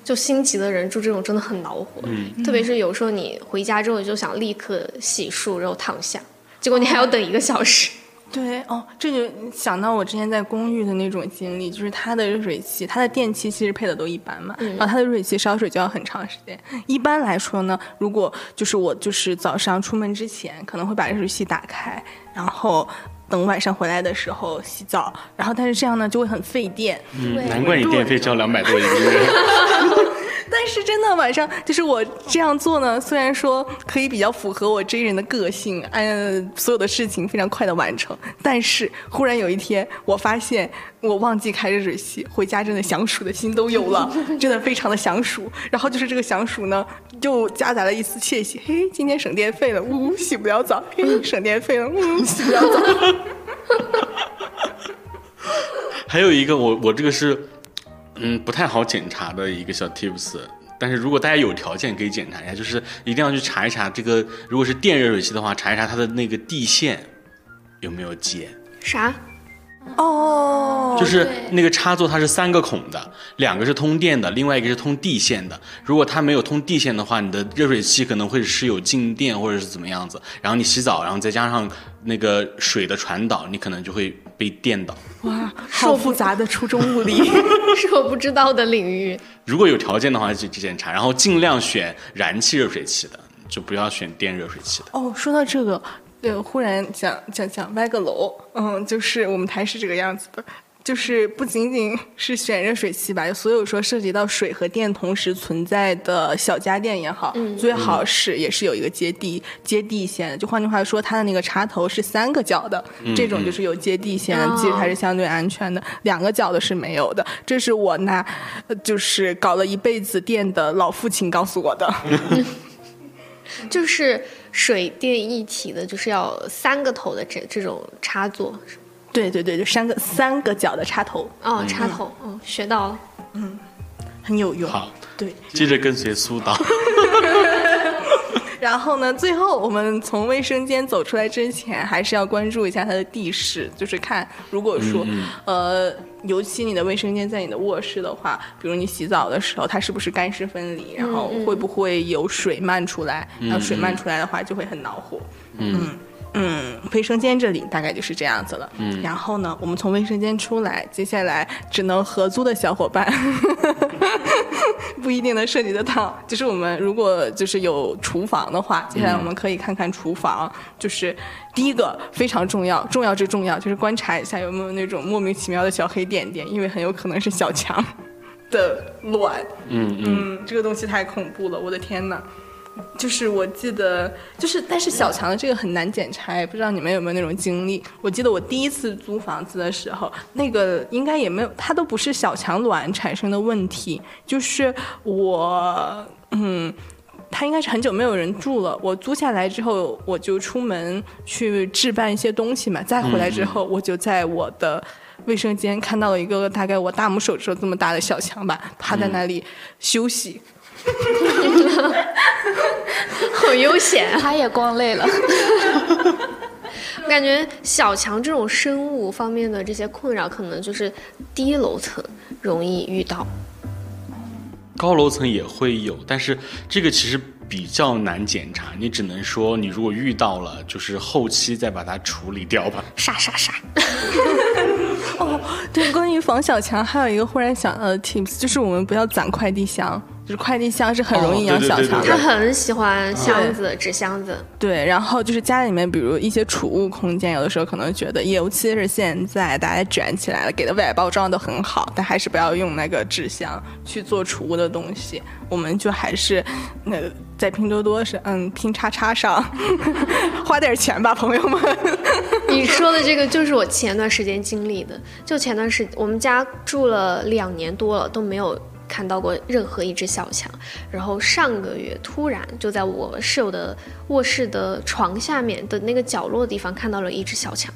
就心急的人住这种真的很恼火，特别是有时候你回家之后就想立刻洗漱，然后躺下，结果你还要等一个小时。对哦，这就想到我之前在公寓的那种经历，就是它的热水器，它的电器其实配的都一般嘛，然后它的热水器烧水就要很长时间。一般来说呢，如果就是我就是早上出门之前可能会把热水器打开，然后等晚上回来的时候洗澡，然后但是这样呢就会很费电。嗯，难怪你电费交两百多一个月。是真的晚上就是我这样做呢，虽然说可以比较符合我这人的个性，按所有的事情非常快的完成，但是忽然有一天我发现我忘记开热水器，回家真的想数的心都有了，真的非常的想数。然后就是这个想数呢，又夹杂了一丝窃喜，嘿，今天省电费了，呜，洗不了澡，嘿，省电费了，呜，洗不了澡。还有一个，我我这个是，嗯，不太好检查的一个小 tips。但是如果大家有条件可以检查一下，就是一定要去查一查这个，如果是电热水器的话，查一查它的那个地线有没有接。啥？哦，就是那个插座它是三个孔的，两个是通电的，另外一个是通地线的。如果它没有通地线的话，你的热水器可能会是有静电或者是怎么样子。然后你洗澡，然后再加上那个水的传导，你可能就会被电到。哇，好复杂的初中物理。是我不知道的领域。如果有条件的话，就去检查，然后尽量选燃气热水器的，就不要选电热水器的。哦，说到这个，对，忽然想想想歪个楼，嗯，就是我们台是这个样子的，就是不仅仅是选热水器吧，所有说涉及到水和电同时存在的小家电也好，最好是也是有一个接地接地线的。就换句话说，它的那个插头是三个角的，这种就是有接地线，其实它是相对安全的。两个角的是没有的，这是我拿，就是搞了一辈子电的老父亲告诉我的。就是水电一体的，就是要三个头的这这种插座。对对对，就三个三个角的插头。哦，插头，嗯，学到了，嗯，很有用。好，对。接着跟随苏导。然后呢，最后我们从卫生间走出来之前，还是要关注一下它的地势，就是看如果说，呃，尤其你的卫生间在你的卧室的话，比如你洗澡的时候，它是不是干湿分离，然后会不会有水漫出来？然后水漫出来的话，就会很恼火。嗯。嗯，卫生间这里大概就是这样子了。嗯，然后呢，我们从卫生间出来，接下来只能合租的小伙伴，不一定能涉及得到。就是我们如果就是有厨房的话，接下来我们可以看看厨房。就是第一个非常重要，重要之重要，就是观察一下有没有那种莫名其妙的小黑点点，因为很有可能是小强的卵。嗯嗯，这个东西太恐怖了，我的天哪！就是我记得，就是但是小强的这个很难检查，不知道你们有没有那种经历？我记得我第一次租房子的时候，那个应该也没有，它都不是小强卵产生的问题，就是我，嗯，他应该是很久没有人住了。我租下来之后，我就出门去置办一些东西嘛，再回来之后，我就在我的卫生间看到了一个大概我大拇手指头这么大的小强吧，趴在那里休息。好悠闲，他也逛累了。我 感觉小强这种生物方面的这些困扰，可能就是低楼层容易遇到，高楼层也会有，但是这个其实比较难检查。你只能说，你如果遇到了，就是后期再把它处理掉吧。杀杀杀！哦，对，关于防小强，还有一个忽然想到的 tips，就是我们不要攒快递箱。就是快递箱是很容易养小强的，他很喜欢箱子、纸箱子。对，然后就是家里面，比如一些储物空间，有的时候可能觉得，尤其是现在大家卷起来了，给的外包装都很好，但还是不要用那个纸箱去做储物的东西。我们就还是那个在拼多多是嗯拼叉叉上花点钱吧，朋友们。你说的这个就是我前段时间经历的，就前段时我们家住了两年多了都没有。看到过任何一只小强，然后上个月突然就在我室友的卧室的床下面的那个角落地方看到了一只小强，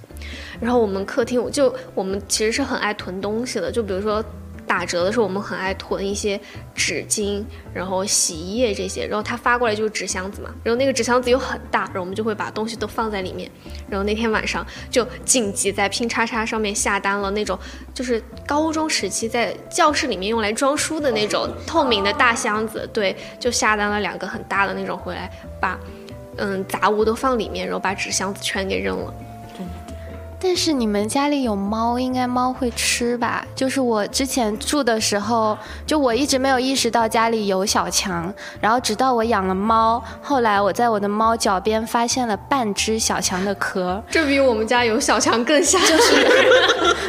然后我们客厅我就我们其实是很爱囤东西的，就比如说。打折的时候，我们很爱囤一些纸巾，然后洗衣液这些。然后他发过来就是纸箱子嘛，然后那个纸箱子又很大，然后我们就会把东西都放在里面。然后那天晚上就紧急在拼叉叉上面下单了那种，就是高中时期在教室里面用来装书的那种透明的大箱子。对，就下单了两个很大的那种回来，把嗯杂物都放里面，然后把纸箱子全给扔了。但是你们家里有猫，应该猫会吃吧？就是我之前住的时候，就我一直没有意识到家里有小强，然后直到我养了猫，后来我在我的猫脚边发现了半只小强的壳，这比我们家有小强更吓人，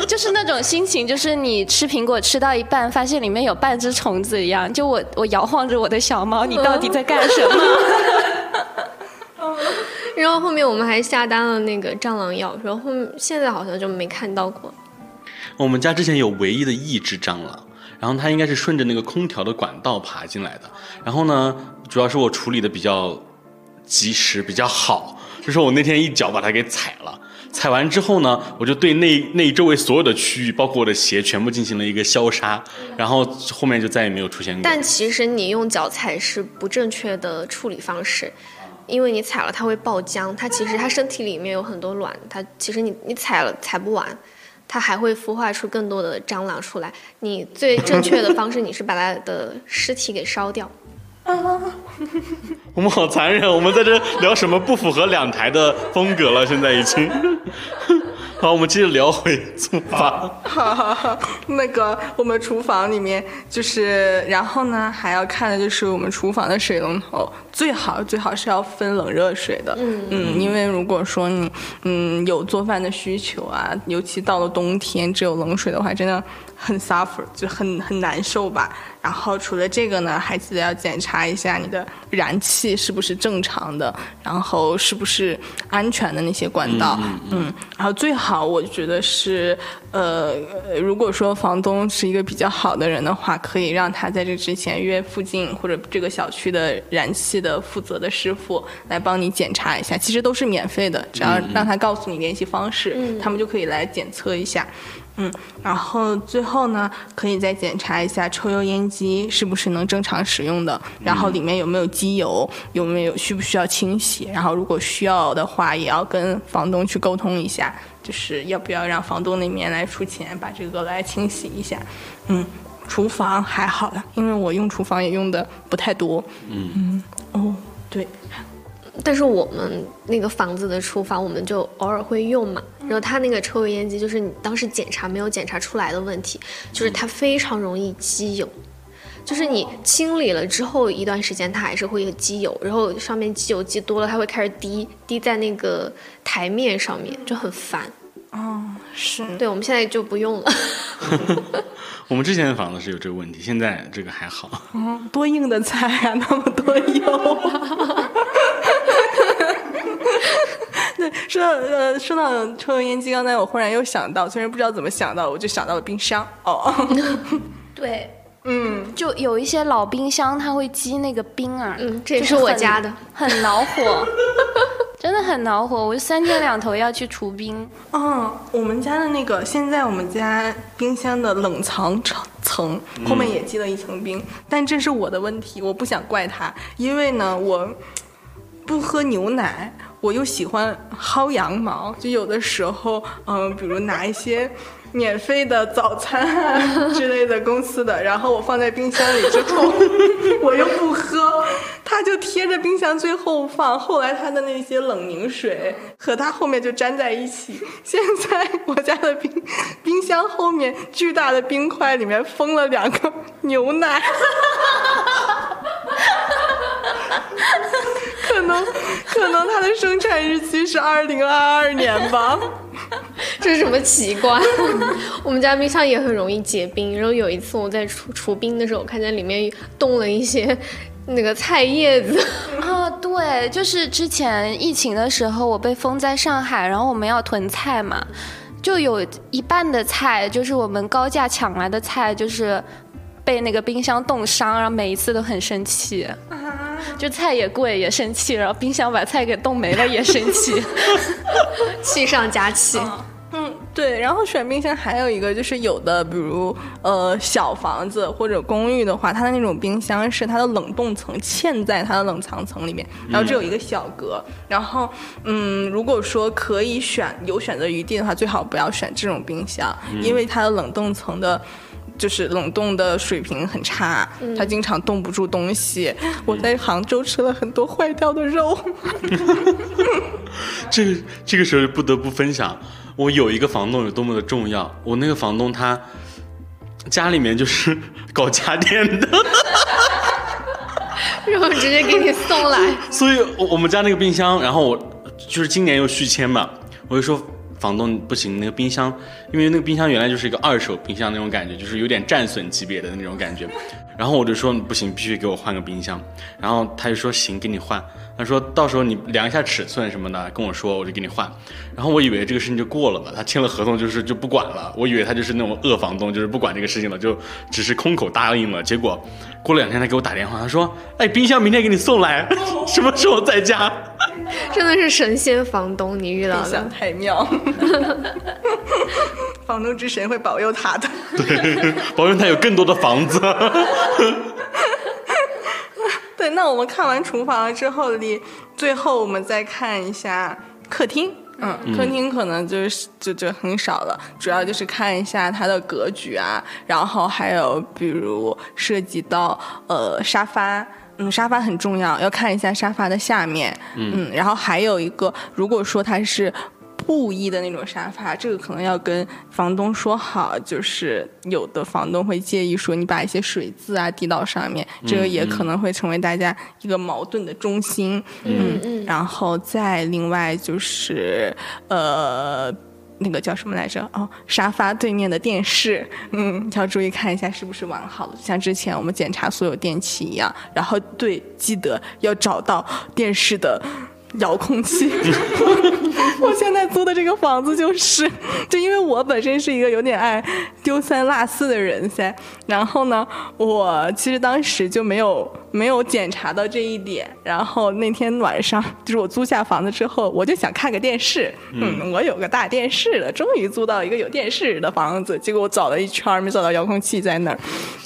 就是 那种心情，就是你吃苹果吃到一半，发现里面有半只虫子一样。就我我摇晃着我的小猫，你到底在干什么？然后后面我们还下单了那个蟑螂药，然后现在好像就没看到过。我们家之前有唯一的一只蟑螂，然后它应该是顺着那个空调的管道爬进来的。然后呢，主要是我处理的比较及时，比较好，就是我那天一脚把它给踩了。踩完之后呢，我就对那那周围所有的区域，包括我的鞋，全部进行了一个消杀。然后后面就再也没有出现过。但其实你用脚踩是不正确的处理方式。因为你踩了它会爆浆，它其实它身体里面有很多卵，它其实你你踩了踩不完，它还会孵化出更多的蟑螂出来。你最正确的方式，你是把它的尸体给烧掉。我们好残忍，我们在这聊什么不符合两台的风格了？现在已经。好，我们接着聊回厨房。好好好，那个我们厨房里面就是，然后呢还要看的就是我们厨房的水龙头，最好最好是要分冷热水的。嗯因为如果说你嗯有做饭的需求啊，尤其到了冬天只有冷水的话，真的很 suffer，就很很难受吧。然后除了这个呢，还记得要检查一下你的燃气是不是正常的，然后是不是安全的那些管道。嗯然后最好我觉得是，呃，呃如果说房东是一个比较好的人的话，可以让他在这之前约附近或者这个小区的燃气的负责的师傅来帮你检查一下，其实都是免费的，只要让他告诉你联系方式，他们就可以来检测一下。嗯，然后最后呢，可以再检查一下抽油烟机是不是能正常使用的，然后里面有没有机油，有没有需不需要清洗，然后如果需要的话，也要跟房东去沟通一下，就是要不要让房东那边来出钱把这个来清洗一下。嗯，厨房还好了，因为我用厨房也用的不太多。嗯哦，对，但是我们那个房子的厨房，我们就偶尔会用嘛。然后它那个抽油烟机，就是你当时检查没有检查出来的问题，就是它非常容易积油。就是你清理了之后一段时间，它还是会有积油，然后上面积油积多了，它会开始滴滴在那个台面上面，就很烦。哦，是，对，我们现在就不用了。我们之前的房子是有这个问题，现在这个还好。嗯，多硬的菜啊，那么多油。对，说到呃，说到抽油烟机，刚才我忽然又想到，虽然不知道怎么想到，我就想到了冰箱。哦，对，嗯，就有一些老冰箱，它会积那个冰啊，嗯这也是我家的，很恼火，真的很恼火。我就三天两头要去除冰。哦，我们家的那个，现在我们家冰箱的冷藏层层后面也积了一层冰，但这是我的问题，我不想怪他，因为呢，我不喝牛奶，我又喜欢薅羊毛，就有的时候，嗯、比如拿一些。免费的早餐啊 之类的公司的，然后我放在冰箱里之后，我又不喝，它就贴着冰箱最后放。后来它的那些冷凝水和它后面就粘在一起。现在我家的冰冰箱后面巨大的冰块里面封了两个牛奶。可能可能它的生产日期是二零二二年吧。这是什么奇怪？我们家冰箱也很容易结冰。然后有一次我在除除冰的时候，我看见里面冻了一些那个菜叶子。啊，对，就是之前疫情的时候，我被封在上海，然后我们要囤菜嘛，就有一半的菜就是我们高价抢来的菜，就是被那个冰箱冻伤，然后每一次都很生气。就菜也贵也生气，然后冰箱把菜给冻没了也生气。气上加气。嗯，对。然后选冰箱还有一个就是有的，比如呃小房子或者公寓的话，它的那种冰箱是它的冷冻层嵌在它的冷藏层里面，然后只有一个小格。然后嗯，如果说可以选有选择余地的话，最好不要选这种冰箱，因为它的冷冻层的。就是冷冻的水平很差，他经常冻不住东西。我在杭州吃了很多坏掉的肉。这个这个时候不得不分享，我有一个房东有多么的重要。我那个房东他家里面就是搞家电的，然后直接给你送来。所以我我们家那个冰箱，然后我就是今年又续签嘛，我就说房东不行，那个冰箱，因为那个冰箱原来就是一个二手冰箱那种感觉，就是有点战损级别的那种感觉。然后我就说不行，必须给我换个冰箱。然后他就说行，给你换。他说到时候你量一下尺寸什么的，跟我说，我就给你换。然后我以为这个事情就过了吧，他签了合同就是就不管了。我以为他就是那种恶房东，就是不管这个事情了，就只是空口答应了。结果过了两天，他给我打电话，他说：“哎，冰箱明天给你送来，什么时候在家？”真的是神仙房东，你遇到冰箱的。太妙，房东之神会保佑他的。对，保佑他有更多的房子。对，那我们看完厨房了之后，里最后我们再看一下客厅。嗯，客厅可能就是就就很少了，主要就是看一下它的格局啊，然后还有比如涉及到呃沙发。嗯，沙发很重要，要看一下沙发的下面。嗯然后还有一个，如果说它是布艺的那种沙发，这个可能要跟房东说好，就是有的房东会介意说你把一些水渍啊滴到上面，这个也可能会成为大家一个矛盾的中心。嗯嗯，然后再另外就是呃。那个叫什么来着？哦，沙发对面的电视，嗯，要注意看一下是不是完好了，像之前我们检查所有电器一样。然后对，记得要找到电视的。遥控器，我现在租的这个房子就是，就因为我本身是一个有点爱丢三落四的人噻，然后呢，我其实当时就没有没有检查到这一点，然后那天晚上 就是我租下房子之后，我就想看个电视，嗯，我有个大电视了，终于租到一个有电视的房子，结果我找了一圈没找到遥控器在那儿，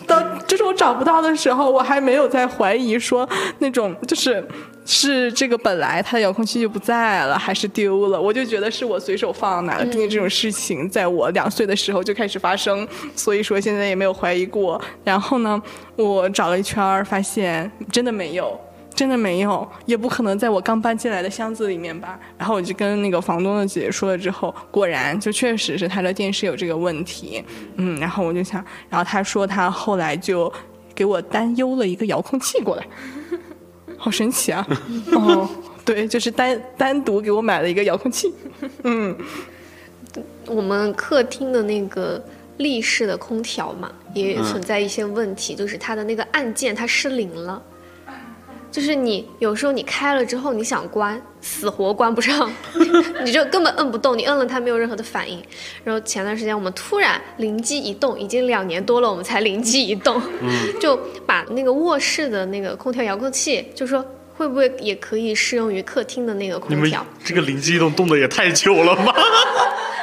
到就是我找不到的时候，我还没有在怀疑说那种就是。是这个本来它的遥控器就不在了，还是丢了？我就觉得是我随手放哪了。毕竟这种事情在我两岁的时候就开始发生，所以说现在也没有怀疑过。然后呢，我找了一圈，发现真的没有，真的没有，也不可能在我刚搬进来的箱子里面吧。然后我就跟那个房东的姐姐说了之后，果然就确实是他的电视有这个问题。嗯，然后我就想，然后他说他后来就给我担忧了一个遥控器过来。好神奇啊！哦，对，就是单单独给我买了一个遥控器。嗯，我们客厅的那个立式的空调嘛，也存在一些问题，就是它的那个按键它失灵了。就是你有时候你开了之后，你想关，死活关不上，你就根本摁不动，你摁了它没有任何的反应。然后前段时间我们突然灵机一动，已经两年多了，我们才灵机一动，就把那个卧室的那个空调遥控器，就说会不会也可以适用于客厅的那个空调？你们这个灵机一动动的也太久了吧？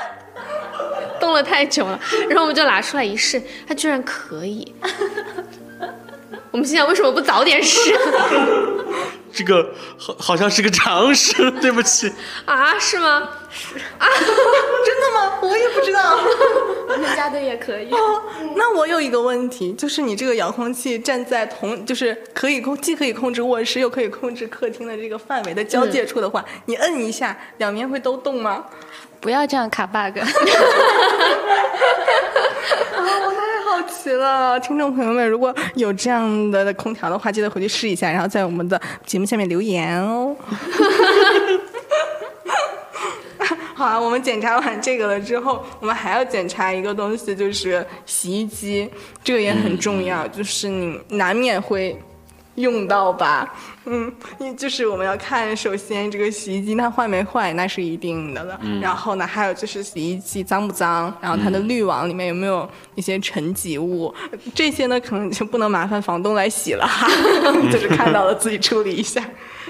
动了太久了，然后我们就拿出来一试，它居然可以。我们心想为什么不早点试？这个好好像是个常识，对不起。啊，是吗？是啊，真的吗？我也不知道。我们家的也可以。那我有一个问题，就是你这个遥控器站在同，就是可以控，既可以控制卧室，又可以控制客厅的这个范围的交界处的话，你摁一下，两边会都动吗？不要这样卡 bug。啊，我太好奇了，听众朋友们，如果有这样的空调的话，记得回去试一下，然后在我们的节目下面留言哦。好啊，我们检查完这个了之后，我们还要检查一个东西，就是洗衣机，这个也很重要，就是你难免会。用到吧，嗯，因就是我们要看，首先这个洗衣机它坏没坏，那是一定的了。然后呢，还有就是洗衣机脏不脏，然后它的滤网里面有没有一些沉积物，这些呢可能就不能麻烦房东来洗了，哈，就是看到了自己处理一下。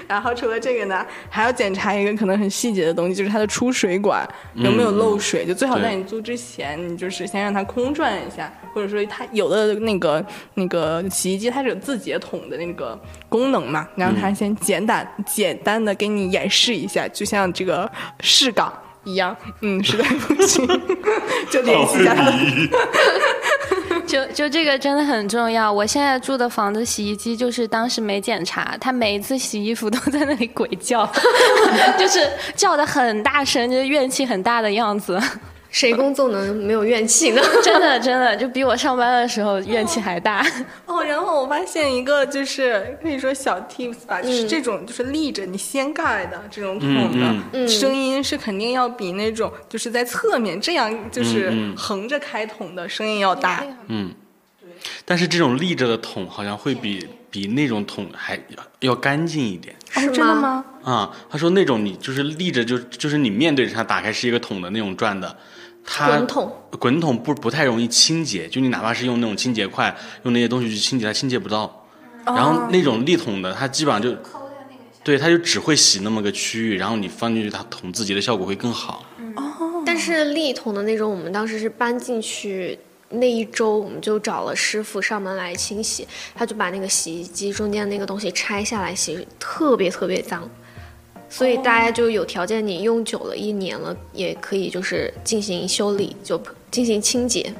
然后除了这个呢，还要检查一个可能很细节的东西，就是它的出水管有没有漏水。就最好在你租之前，你就是先让它空转一下，或者说它有的那个那个洗衣机它是有自洁桶的那个功能嘛，让它先简单简单的给你演示一下，就像这个试岗一样。嗯，实在不行 就联系一下。就就这个真的很重要。我现在住的房子洗衣机就是当时没检查，他每一次洗衣服都在那里鬼叫，就是叫的很大声，就是怨气很大的样子。谁工作能没有怨气呢？真的真的，就比我上班的时候怨气还大。哦，然后我发现一个就是可以说小 tips 吧，就是这种就是立着你掀盖的这种桶的声音是肯定要比那种就是在侧面这样就是横着开桶的声音要大。嗯，对。但是这种立着的桶好像会比比那种桶还要干净一点。是真的吗？啊，他说那种你就是立着就就是你面对着它打开是一个桶的那种转的。滚筒，滚筒不不太容易清洁，就你哪怕是用那种清洁块，用那些东西去清洁，它清洁不到。然后那种立桶的，它基本上就，对，它就只会洗那么个区域，然后你放进去，它桶自洁的效果会更好。哦。但是立桶的那种，我们当时是搬进去那一周，我们就找了师傅上门来清洗，他就把那个洗衣机中间那个东西拆下来洗，特别特别脏。所以大家就有条件，你用久了一年了，也可以就是进行修理，就进行清洁。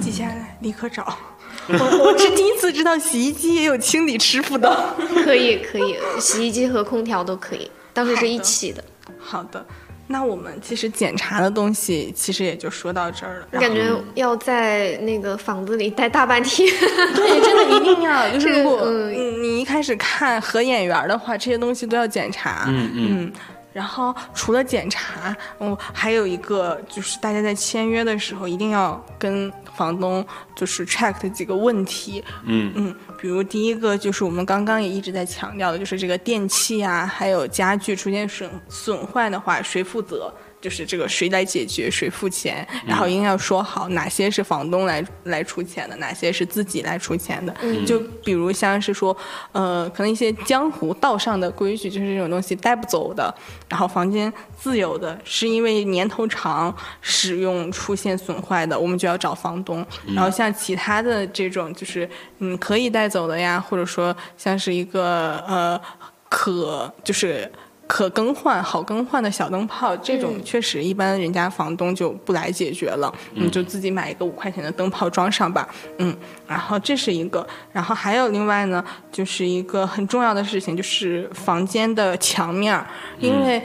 记下来，立刻找。我我是第一次知道洗衣机也有清理师傅的。可以可以，洗衣机和空调都可以，当时是一起的。好的，那我们其实检查的东西其实也就说到这儿了。我感觉要在那个房子里待大半天。对，真的一定要，就是如果嗯你你一开始看合眼缘的话，这些东西都要检查。嗯嗯然后除了检查，嗯，还有一个就是大家在签约的时候一定要跟房东就是 check 的几个问题。嗯嗯，比如第一个就是我们刚刚也一直在强调的，就是这个电器啊，还有家具出现损损坏的话，谁负责？就是这个谁来解决，谁付钱，然后一定要说好哪些是房东来来出钱的，哪些是自己来出钱的。就比如像是说，呃，可能一些江湖道上的规矩，就是这种东西带不走的，然后房间自有的，是因为年头长使用出现损坏的，我们就要找房东。然后像其他的这种，就是嗯可以带走的呀，或者说像是一个呃可就是。可更换、好更换的小灯泡，这种确实一般人家房东就不来解决了，你就自己买一个五块钱的灯泡装上吧，嗯，然后这是一个，然后还有另外呢，就是一个很重要的事情，就是房间的墙面，因为。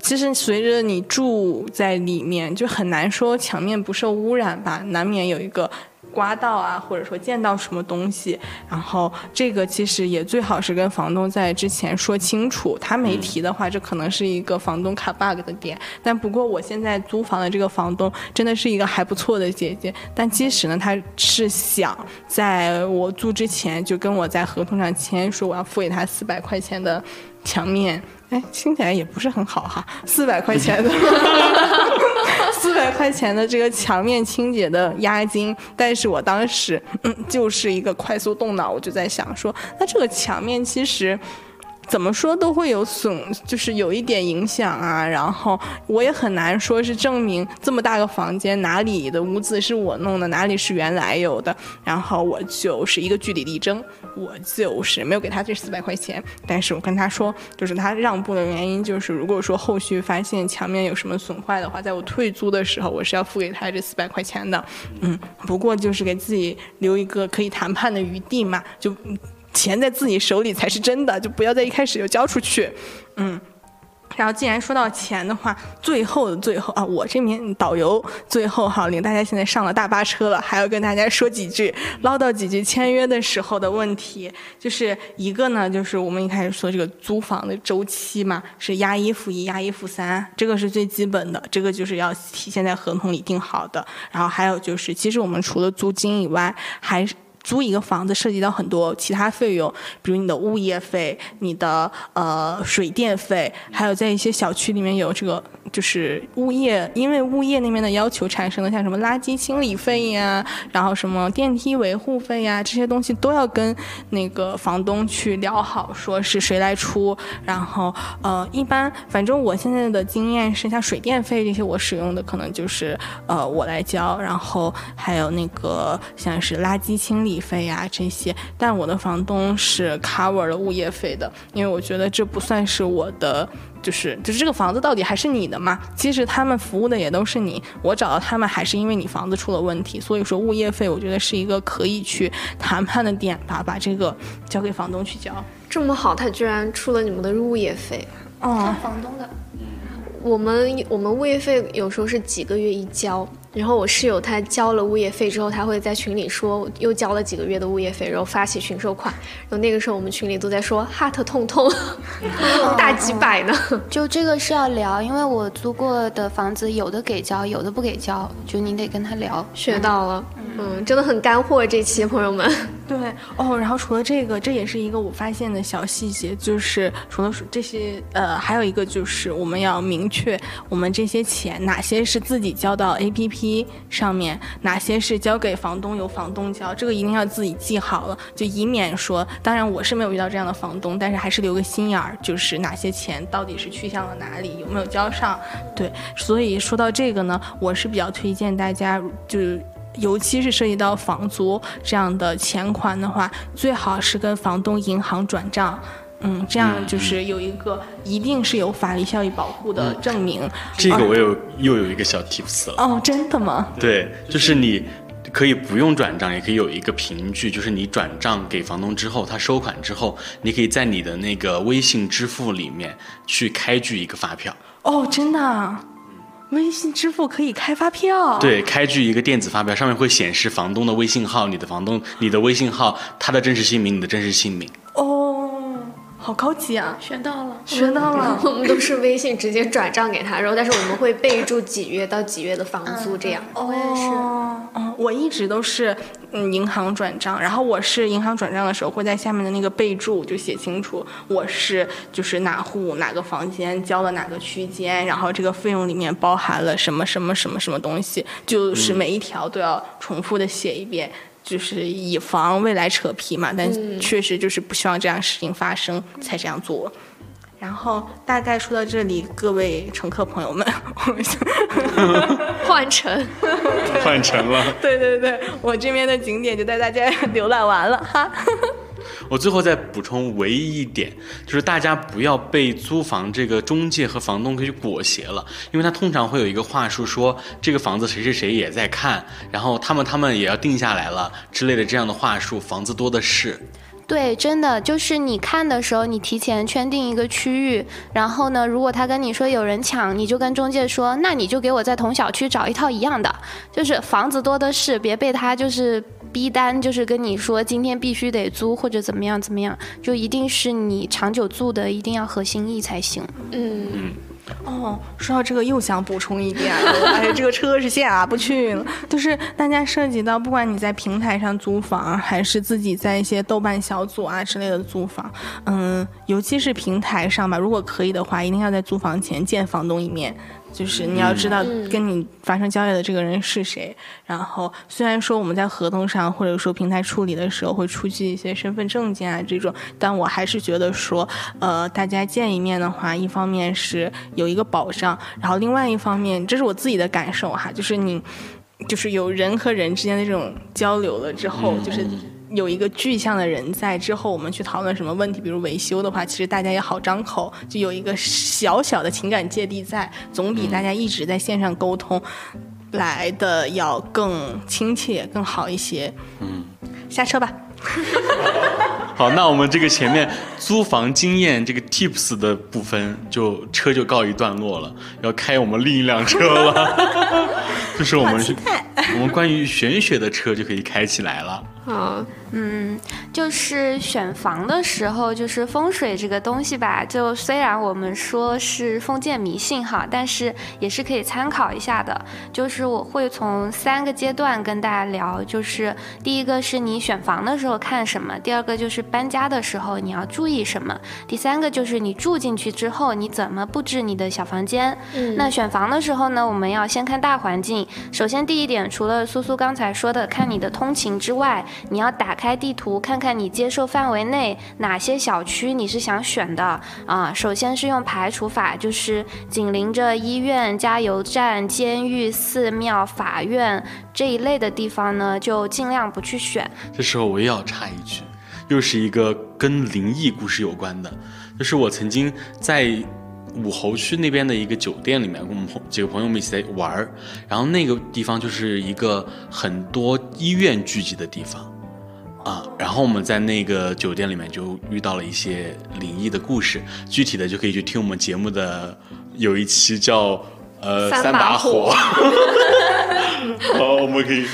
其实随着你住在里面，就很难说墙面不受污染吧，难免有一个刮到啊，或者说见到什么东西。然后这个其实也最好是跟房东在之前说清楚，他没提的话，这可能是一个房东卡 bug 的点。但不过我现在租房的这个房东真的是一个还不错的姐姐，但即使呢，她是想在我租之前就跟我在合同上签说我要付给她四百块钱的墙面。哎，听起来也不是很好哈，四百块钱的，四百块钱的这个墙面清洁的押金，但是我当时嗯就是一个快速动脑，我就在想说，那这个墙面其实。怎么说都会有损，就是有一点影响啊。然后我也很难说是证明这么大个房间哪里的污渍是我弄的，哪里是原来有的。然后我就是一个据理力争，我就是没有给他这四百块钱。但是我跟他说，就是他让步的原因就是，如果说后续发现墙面有什么损坏的话，在我退租的时候，我是要付给他这四百块钱的。嗯，不过就是给自己留一个可以谈判的余地嘛，就。钱在自己手里才是真的，就不要在一开始就交出去，嗯。然后既然说到钱的话，最后的最后啊，我这名导游最后哈领大家现在上了大巴车了，还要跟大家说几句，唠叨几句签约的时候的问题。就是一个呢，就是我们一开始说这个租房的周期嘛，是押一付一，押一付三，这个是最基本的，这个就是要体现在合同里定好的。然后还有就是，其实我们除了租金以外，还是。租一个房子涉及到很多其他费用，比如你的物业费、你的呃水电费，还有在一些小区里面有这个就是物业，因为物业那边的要求产生的，像什么垃圾清理费呀，然后什么电梯维护费呀，这些东西都要跟那个房东去聊好，说是谁来出。然后呃，一般反正我现在的经验是，像水电费这些我使用的可能就是呃我来交，然后还有那个像是垃圾清理。费呀、这些，但我的房东是 cover 了物业费的，因为我觉得这不算是我的，就是就是这个房子到底还是你的嘛。其实他们服务的也都是你，我找到他们还是因为你房子出了问题，所以说物业费我觉得是一个可以去谈判的点吧，把这个交给房东去交。这么好，他居然出了你们的物业费。哦，房东的。我们我们物业费有时候是几个月一交，然后我室友他交了物业费之后，他会在群里说又交了几个月的物业费，然后发起群收款，然后那个时候我们群里都在说 heart 痛痛，大几百呢。就这个是要聊，因为我租过的房子有的给交，有的不给交，就你得跟他聊。学到了，嗯，真的很干货这期朋友们。对哦，然后除了这个，这也是一个我发现的小细节，就是除了这些，呃，还有一个就是我们要明确我们这些钱哪些是自己交到 APP 一上面，哪些是交给房东由房东交，这个一定要自己记好了，就以免说，当然我是没有遇到这样的房东，但是还是留个心眼儿，就是哪些钱到底是去向了哪里，有没有交上，对，所以说到这个呢，我是比较推荐大家就。尤其是涉及到房租这样的钱款的话，最好是跟房东银行转账，嗯，这样就是有一个一定是有法律效益保护的证明。这个我有又有一个小 tips 了。哦，真的吗？对，就是你可以不用转账，也可以有一个凭据，就是你转账给房东之后，他收款之后，你可以在你的那个微信支付里面去开具一个发票。哦，真的啊，微信支付可以开发票。对，开具一个电子发票，上面会显示房东的微信号、你的房东、你的微信号、他的真实姓名、你的真实姓名。哦，好高级啊！学到了，学到了 我们都是微信直接转账给他，然后但是我们会备注几月到几月的房租这样。我也是。哦，嗯，我一直都是嗯银行转账，然后我是银行转账的时候会在下面的那个备注就写清楚我是就是哪户哪个房间交了哪个区间，然后这个费用里面包含了什么什么什么什么东西，就是每一条都要重复的写一遍。就是以防未来扯皮嘛，但确实就是不希望这样事情发生才这样做。然后大概说到这里，各位乘客朋友们，我们 换乘，换乘了。对对对，我这边的景点就带大家浏览完了哈。我最后再补充唯一一点，就是大家不要被租房这个中介和房东给去裹挟了，因为他通常会有一个话术说这个房子谁谁谁也在看，然后他们他们也要定下来了之类的这样的话术，房子多的是。对，真的就是你看的时候，你提前圈定一个区域，然后呢，如果他跟你说有人抢，你就跟中介说，那你就给我在同小区找一套一样的，就是房子多的是，别被他就是逼单，就是跟你说今天必须得租或者怎么样怎么样，就一定是你长久住的，一定要合心意才行。嗯，哦，说到这个又想补充一点了，哎，这个车是下不去了。就是大家涉及到，不管你在平台上租房，还是自己在一些豆瓣小组啊之类的租房，嗯，尤其是平台上吧，如果可以的话，一定要在租房前见房东一面。就是你要知道跟你发生交易的这个人是谁。然后虽然说我们在合同上或者说平台处理的时候会出具一些身份证件啊这种，但我还是觉得说，呃，大家见一面的话，一方面是有一个保障，然后另外一方面，这是我自己的感受哈，就是你就是有人和人之间的这种交流了之后，就是。有一个具象的人在之后，我们去讨论什么问题，比如维修的话，其实大家也好张口，就有一个小小的情感芥蒂在，总比大家一直在线上沟通来的要更亲切、更好一些。嗯，下车吧。好，那我们这个前面租房经验这个 tips 的部分，就车就告一段落了，要开我们另一辆车了，就是我们我们关于玄学的车就可以开起来了。好，嗯，就是选房的时候，就是风水这个东西吧。就虽然我们说是封建迷信哈，但是也是可以参考一下的。就是我会从三个阶段跟大家聊，就是第一个是你选房的时候看什么，第二个就是搬家的时候你要注意什么，第三个就是你住进去之后你怎么布置你的小房间。嗯那选房的时候呢，我们要先看大环境。首先第一点，除了苏苏刚才说的看你的通勤之外，你要打开地图，看看你接受范围内哪些小区你是想选的啊。首先是用排除法，就是紧邻着医院、加油站、监狱、寺庙、法院这一类的地方呢，就尽量不去选。这时候我又要插一句，又是一个跟灵异故事有关的，就是我曾经在武侯区那边的一个酒店里面，跟我们朋几个朋友们一起在玩儿，然后那个地方就是一个很多医院聚集的地方。啊，然后我们在那个酒店里面就遇到了一些灵异的故事，具体的就可以去听我们节目的有一期叫呃三把把火好，我们可以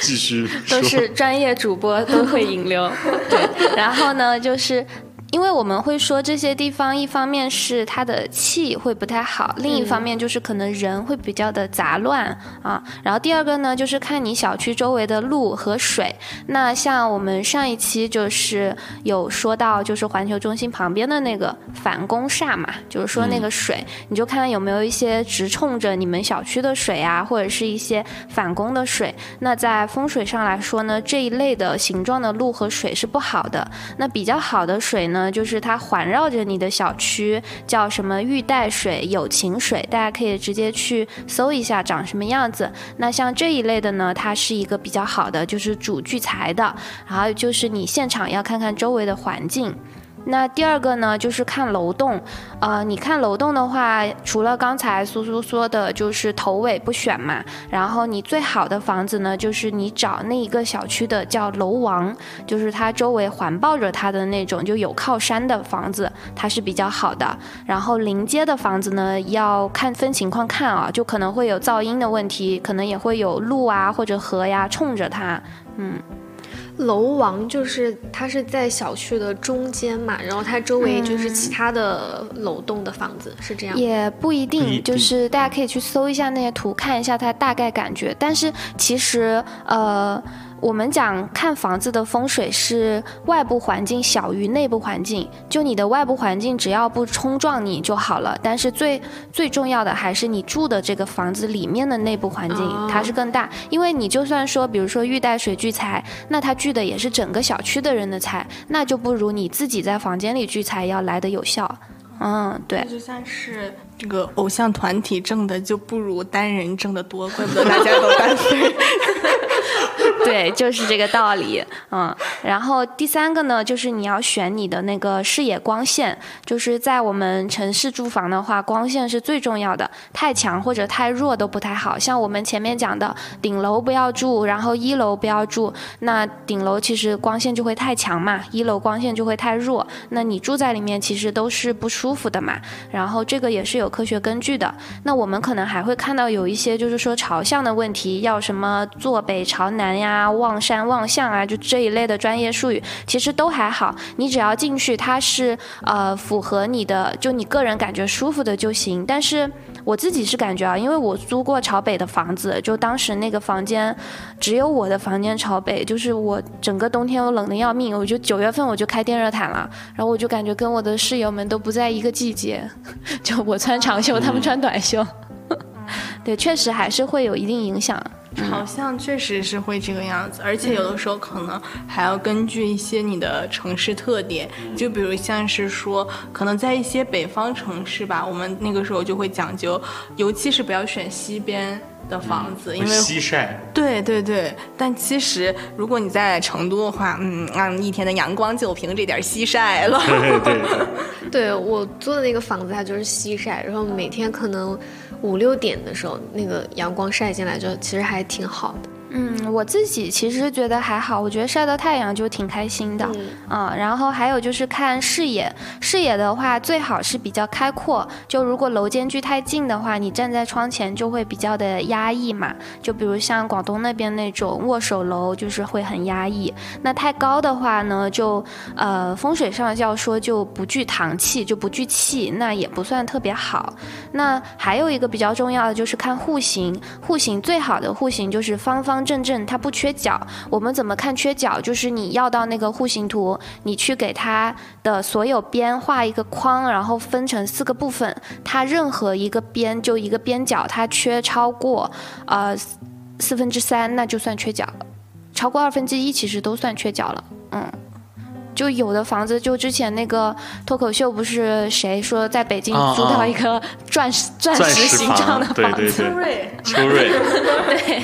继续。都是专业主播，都会引流。对，然后呢，就是。因为我们会说这些地方，一方面是它的气会不太好，另一方面就是可能人会比较的杂乱啊。然后第二个呢，就是看你小区周围的路和水。那像我们上一期就是有说到，就是环球中心旁边的那个反攻煞嘛，就是说那个水，你就看有没有一些直冲着你们小区的水啊，或者是一些反攻的水。那在风水上来说呢，这一类的形状的路和水是不好的。那比较好的水呢，就是它环绕着你的小区，叫什么玉带水、友情水，大家可以直接去搜一下长什么样子。那像这一类的呢，它是一个比较好的，就是主聚财的。还有就是你现场要看看周围的环境。那第二个呢，就是看楼栋，呃，你看楼栋的话，除了刚才苏苏说的，就是头尾不选嘛，然后你最好的房子呢，就是你找那一个小区的叫楼王，就是它周围环抱着它的那种，就有靠山的房子，它是比较好的。然后临街的房子呢，要看分情况看啊，就可能会有噪音的问题，可能也会有路啊或者河呀冲着它，嗯。楼王就是它是在小区的中间嘛，然后它周围就是其他的楼栋的房子，是这样。也不一定定，就是大家可以去搜一下那些图，看一下它大概感觉。但是其实，呃，我们讲看房子的风水是外部环境小于内部环境，就你的外部环境只要不冲撞你就好了。但是最最重要的还是你住的这个房子里面的内部环境，哦它是更大。因为你就算说，比如说玉带水聚财，那它聚的也是整个小区的人的财，那就不如你自己在房间里聚财要来的有效。嗯，对。就算是这个偶像团体挣的就不如单人挣的多，怪不得大家都单飞。对，就是这个道理，嗯。然后第三个呢，就是你要选你的那个视野光线，就是在我们城市住房的话，光线是最重要的，太强或者太弱都不太好。像我们前面讲的，顶楼不要住，然后一楼不要住，那顶楼其实光线就会太强嘛，一楼光线就会太弱，那你住在里面其实都是不舒服的嘛。然后这个也是有科学根据的。那我们可能还会看到有一些就是说朝向的问题，要什么坐北朝南呀、望山望向啊，就这一类的专业术语，其实都还好。你只要进去，它是呃符合你的，就你个人感觉舒服的就行。但是我自己是感觉啊，因为我租过朝北的房子，就当时那个房间只有我的房间朝北，就是我整个冬天我冷的要命，我就九月份我就开电热毯了，然后我就感觉跟我的室友们都不在一个季节，就我穿长袖，他们穿短袖。对，确实还是会有一定影响。好像确实是会这个样子，而且有的时候可能还要根据一些你的城市特点，就比如像是说，可能在一些北方城市吧，我们那个时候就会讲究，尤其是不要选西边的房子，因为西晒，对对对，但其实如果你在成都的话，嗯，嗯，一天的阳光就凭这点西晒了。对对对，对 我租的那个房子，它就是西晒，然后每天可能五六点的时候，那个阳光晒进来，就其实还挺好的。嗯，我自己其实觉得还好，我觉得晒到太阳就挺开心的。嗯嗯，然后还有就是看视野，视野的话最好是比较开阔。就如果楼间距太近的话，你站在窗前就会比较的压抑嘛。就比如像广东那边那种握手楼，就是会很压抑。那太高的话呢，就呃风水上要说就不聚堂气，就不聚气，那也不算特别好。那还有一个比较重要的就是看户型，户型最好的户型就是方方正正，它不缺角。我们怎么看缺角？就是你要到那个户型图，你去给它的所有边画一个框，然后分成四个部分，它任何一个边就一个边角，它缺超过呃四分之三，那就算缺角了。超过二分之一其实都算缺角了，嗯。就有的房子，就之前那个脱口秀，不是谁说在北京啊租到啊一个钻石、钻钻石石形状的房，子，对对，瑞，秋瑞，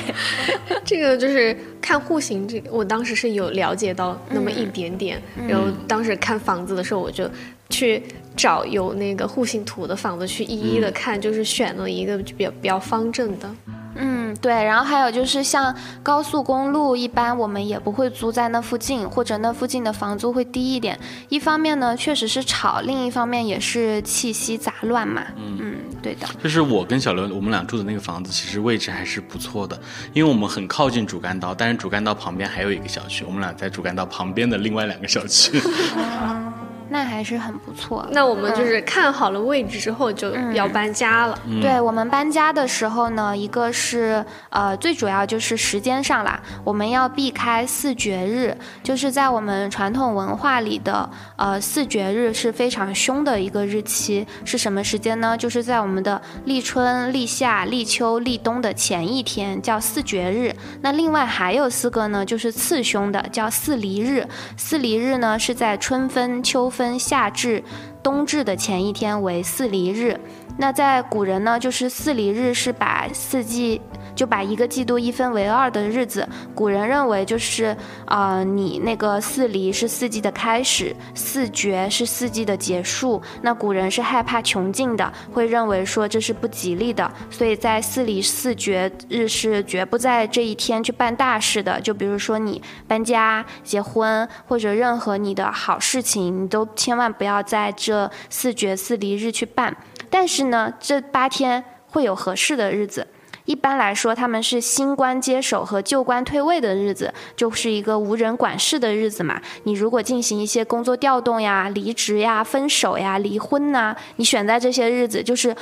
这个就是看户型，这个我当时是有了解到那么一点点，然后当时看房子的时候，我就去找有那个户型图的房子去一一的看，就是选了一个比较比较方正的。嗯，对，然后还有就是像高速公路，一般我们也不会租在那附近，或者那附近的房租会低一点。一方面呢，确实是吵；另一方面也是气息杂乱嘛。嗯对的。就是我跟小刘我们俩住的那个房子，其实位置还是不错的，因为我们很靠近主干道，但是主干道旁边还有一个小区，我们俩在主干道旁边的另外两个小区。那还是很不错。那我们就是看好了位置之后就要搬家了。对我们搬家的时候呢，一个是呃，最主要就是时间上啦，我们要避开四绝日，就是在我们传统文化里的呃四绝日是非常凶的一个日期，是什么时间呢？就是在我们的立春、立夏、立秋、立冬的前一天，叫四绝日。那另外还有四个呢，就是次凶的，叫四离日。四离日呢是在春分、秋分、夏至、冬至的前一天为四离日。那在古人呢，就是四离日是把四季就把一个季度一分为二的日子，古人认为就是呃你那个四离是四季的开始，四绝是四季的结束。那古人是害怕穷尽的，会认为说这是不吉利的，所以在四离四绝日是绝不在这一天去办大事的。就比如说你搬家、结婚或者任何你的好事情，你都千万不要在这四绝四离日去办。但是呢，这八天会有合适的日子。一般来说，他们是新官接手和旧官退位的日子，就是一个无人管事的日子嘛。你如果进行一些工作调动呀、离职呀、分手呀、离婚呐，你选在这些日子，就是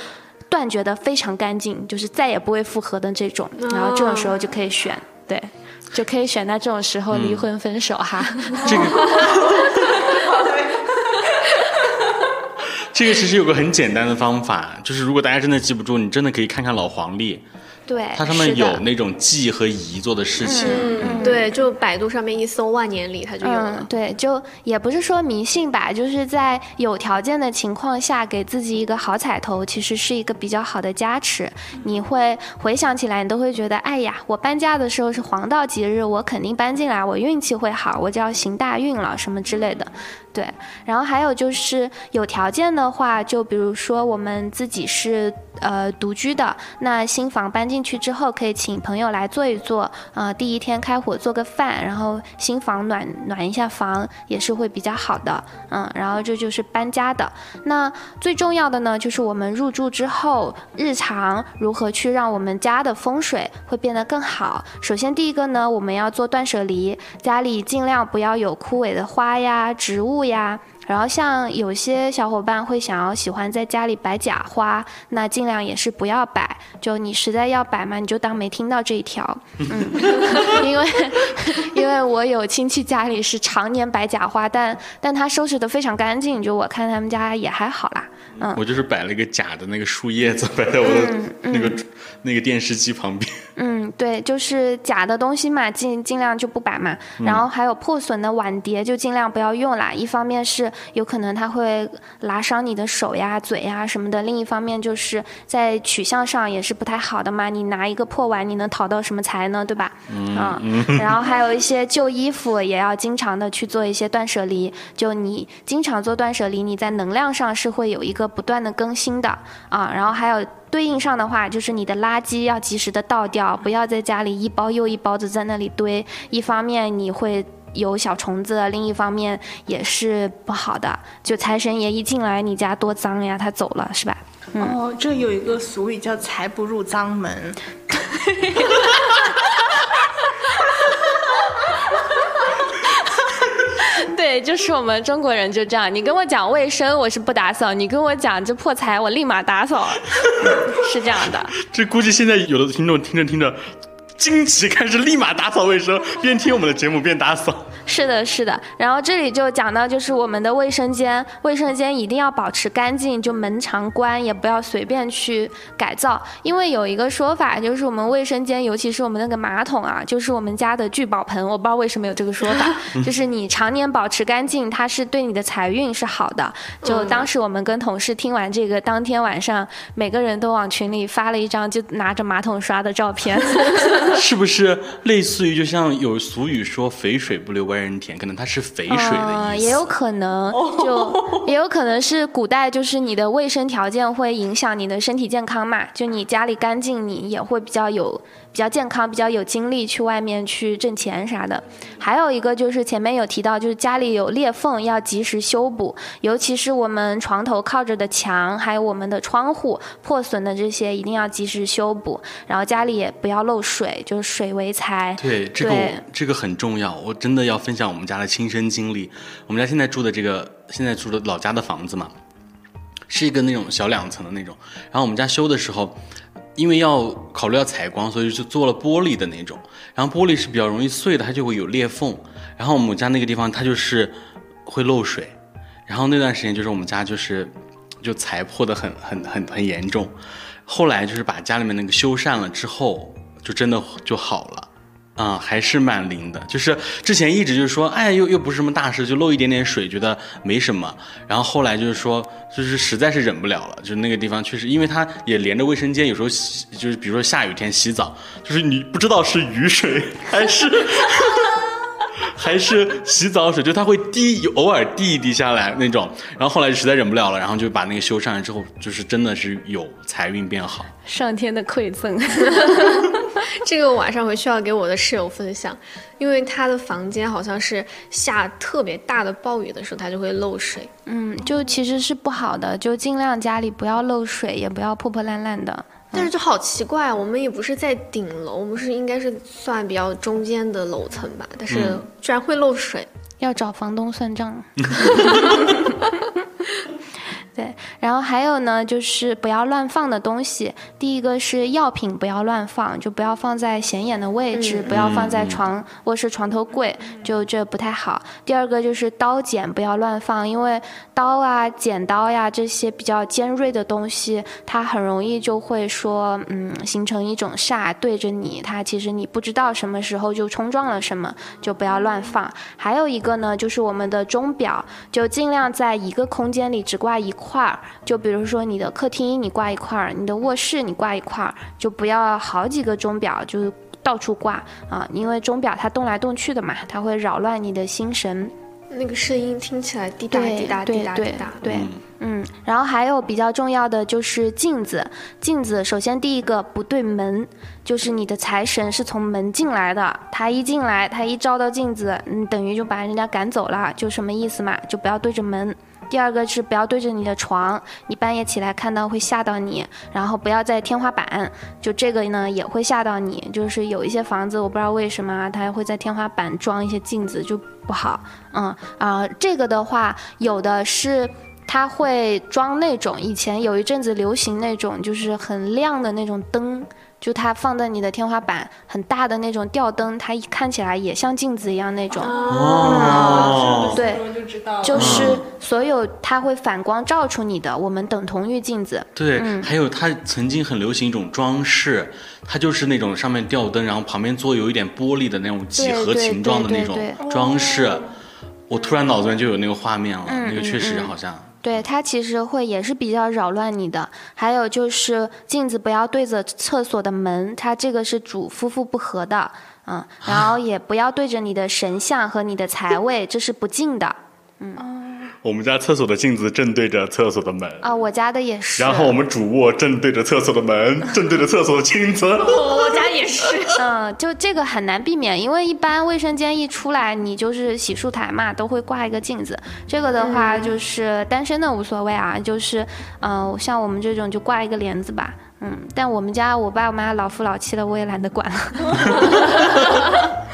断绝的非常干净，就是再也不会复合的这种。然后这种时候就可以选，对，就可以选在这种时候离婚分手哈。这个。这个其实有个很简单的方法，就是如果大家真的记不住，你真的可以看看老黄历。对，它上面有那种记和移做的事情。嗯，对，就百度上面一搜万年历，它就有了。对，就也不是说迷信吧，就是在有条件的情况下，给自己一个好彩头，其实是一个比较好的加持。你会回想起来，你都会觉得，哎呀，我搬家的时候是黄道吉日，我肯定搬进来，我运气会好，我就要行大运了，什么之类的。对，然后还有就是有条件的话，就比如说我们自己是呃独居的，那新房搬进去之后，可以请朋友来做一做，呃，第一天开火做个饭，然后新房暖暖一下房，也是会比较好的，嗯，然后这就是搬家的。那最重要的呢，就是我们入住之后，日常如何去让我们家的风水会变得更好。首先第一个呢，我们要做断舍离，家里尽量不要有枯萎的花呀、植物。呀，然后像有些小伙伴会想要喜欢在家里摆假花，那尽量也是不要摆。就你实在要摆嘛，你就当没听到这一条。嗯，因为因为我有亲戚家里是常年摆假花，但但他收拾的非常干净，就我看他们家也还好啦。嗯，我就是摆了一个假的那个树叶子，摆在我的那个那个电视机旁边。嗯，对，就是假的东西嘛，尽尽量就不摆嘛。然后还有破损的碗碟，就尽量不要用啦。一方面是有可能它会拉伤你的手呀、嘴呀什么的；另一方面就是在取向上也是不太好的嘛。你拿一个破碗，你能讨到什么财呢？对吧？嗯。然后还有一些旧衣服，也要经常的去做一些断舍离。就你经常做断舍离，你在能量上是会有一个不断的更新的啊。然后还有。对应上的话，就是你的垃圾要及时的倒掉，不要在家里一包又一包的在那里堆。一方面你会有小虫子，另一方面也是不好的。就财神爷一进来，你家多脏呀，他走了是吧？哦，这有一个俗语叫“财不入脏门”。对，就是我们中国人就这样。你跟我讲卫生，我是不打扫；你跟我讲这破财，我立马打扫。是这样的。这估计现在有的听众听着听着。惊奇，开始立马打扫卫生，边听我们的节目边打扫。是的，是的。然后这里就讲到，就是我们的卫生间，卫生间一定要保持干净，就门常关，也不要随便去改造。因为有一个说法，就是我们卫生间，尤其是我们那个马桶啊，就是我们家的聚宝盆。我不知道为什么有这个说法，就是你常年保持干净，它是对你的财运是好的。就当时我们跟同事听完这个，当天晚上每个人都往群里发了一张就拿着马桶刷的照片。是不是类似于就像有俗语说“肥水不流外人田”，可能它是肥水的意思，也有可能，就 也有可能是古代就是你的卫生条件会影响你的身体健康嘛，就你家里干净，你也会比较有。比较健康，比较有精力去外面去挣钱啥的。还有一个就是前面有提到，就是家里有裂缝要及时修补，尤其是我们床头靠着的墙，还有我们的窗户破损的这些，一定要及时修补。然后家里也不要漏水，就是水为财。对，这个这个很重要。我真的要分享我们家的亲身经历。我们家现在住的这个，现在住的老家的房子嘛，是一个那种小两层的那种。然后我们家修的时候。因为要考虑要采光，所以就做了玻璃的那种。然后玻璃是比较容易碎的，它就会有裂缝。然后我们家那个地方它就是会漏水。然后那段时间就是我们家就是就财破的很很很很严重。后来就是把家里面那个修缮了之后，就真的就好了。啊、还是蛮灵的。就是之前一直就是说，哎，又又不是什么大事，就漏一点点水，觉得没什么。然后后来就是说，就是实在是忍不了了，就是那个地方确实，因为它也连着卫生间，有时候洗，就是比如说下雨天洗澡，就是你不知道是雨水还是。还是洗澡水，就它会滴，偶尔滴一滴下来那种。然后后来就实在忍不了了，然后就把那个修上来之后，就是真的是有财运变好。上天的馈赠。这个晚上回去要给我的室友分享，因为他的房间好像是下特别大的暴雨的时候，他就会漏水。嗯，就其实是不好的，就尽量家里不要漏水，也不要破破烂烂的。但是就好奇怪，我们也不是在顶楼，我们是应该是算比较中间的楼层吧，但是嗯居然会漏水。要找房东算账。对，然后还有呢，就是不要乱放的东西。第一个是药品不要乱放，就不要放在显眼的位置，不要放在床、卧室床头柜，就这不太好。第二个就是刀剪不要乱放，因为刀啊、剪刀呀这些比较尖锐的东西，它很容易就会说，嗯，形成一种煞对着你，它其实你不知道什么时候就冲撞了什么，就不要乱放。还有一个呢，就是我们的钟表，就尽量在一个空间里只挂一块儿。就比如说你的客厅你挂一块儿，你的卧室你挂一块儿，就不要好几个钟表，就是到处挂啊，因为钟表它动来动去的嘛，它会扰乱你的心神。那个声音听起来滴答对滴答滴答滴答。对，嗯，然后还有比较重要的就是镜子，镜子首先第一个不对门，就是你的财神是从门进来的，他一进来，他一照到镜子，嗯，等于就把人家赶走了，就什么意思嘛？就不要对着门。第二个是不要对着你的床，你半夜起来看到会吓到你，然后不要在天花板，就这个呢也会吓到你。就是有一些房子我不知道为什么，它会在天花板装一些镜子，就不好。嗯啊、这个的话有的是。它会装那种以前有一阵子流行那种就是很亮的那种灯，就它放在你的天花板很大的那种吊灯，它一看起来也像镜子一样那种。哦，对，就是所有它会反光照出你的，我们等同于镜子。对，还有它曾经很流行一种装饰，它就是那种上面吊灯，然后旁边做有一点玻璃的那种几何形状的那种装饰。我突然脑子里面就有那个画面了，嗯那个确实好像。对，它其实会也是比较扰乱你的。还有就是镜子不要对着厕所的门，它这个是主夫妇不和的，嗯，然后也不要对着你的神像和你的财位，这是不敬的。我们家厕所的镜子正对着厕所的门，啊，我家的也是。然后我们主卧正对着厕所的门，正对着厕所的镜子。我家也是。嗯，就这个很难避免，因为一般卫生间一出来，你就是洗漱台嘛，都会挂一个镜子。这个的话，就是单身的无所谓啊，就是，嗯、像我们这种就挂一个帘子吧。嗯，但我们家我爸我妈老夫老妻了，我也懒得管了。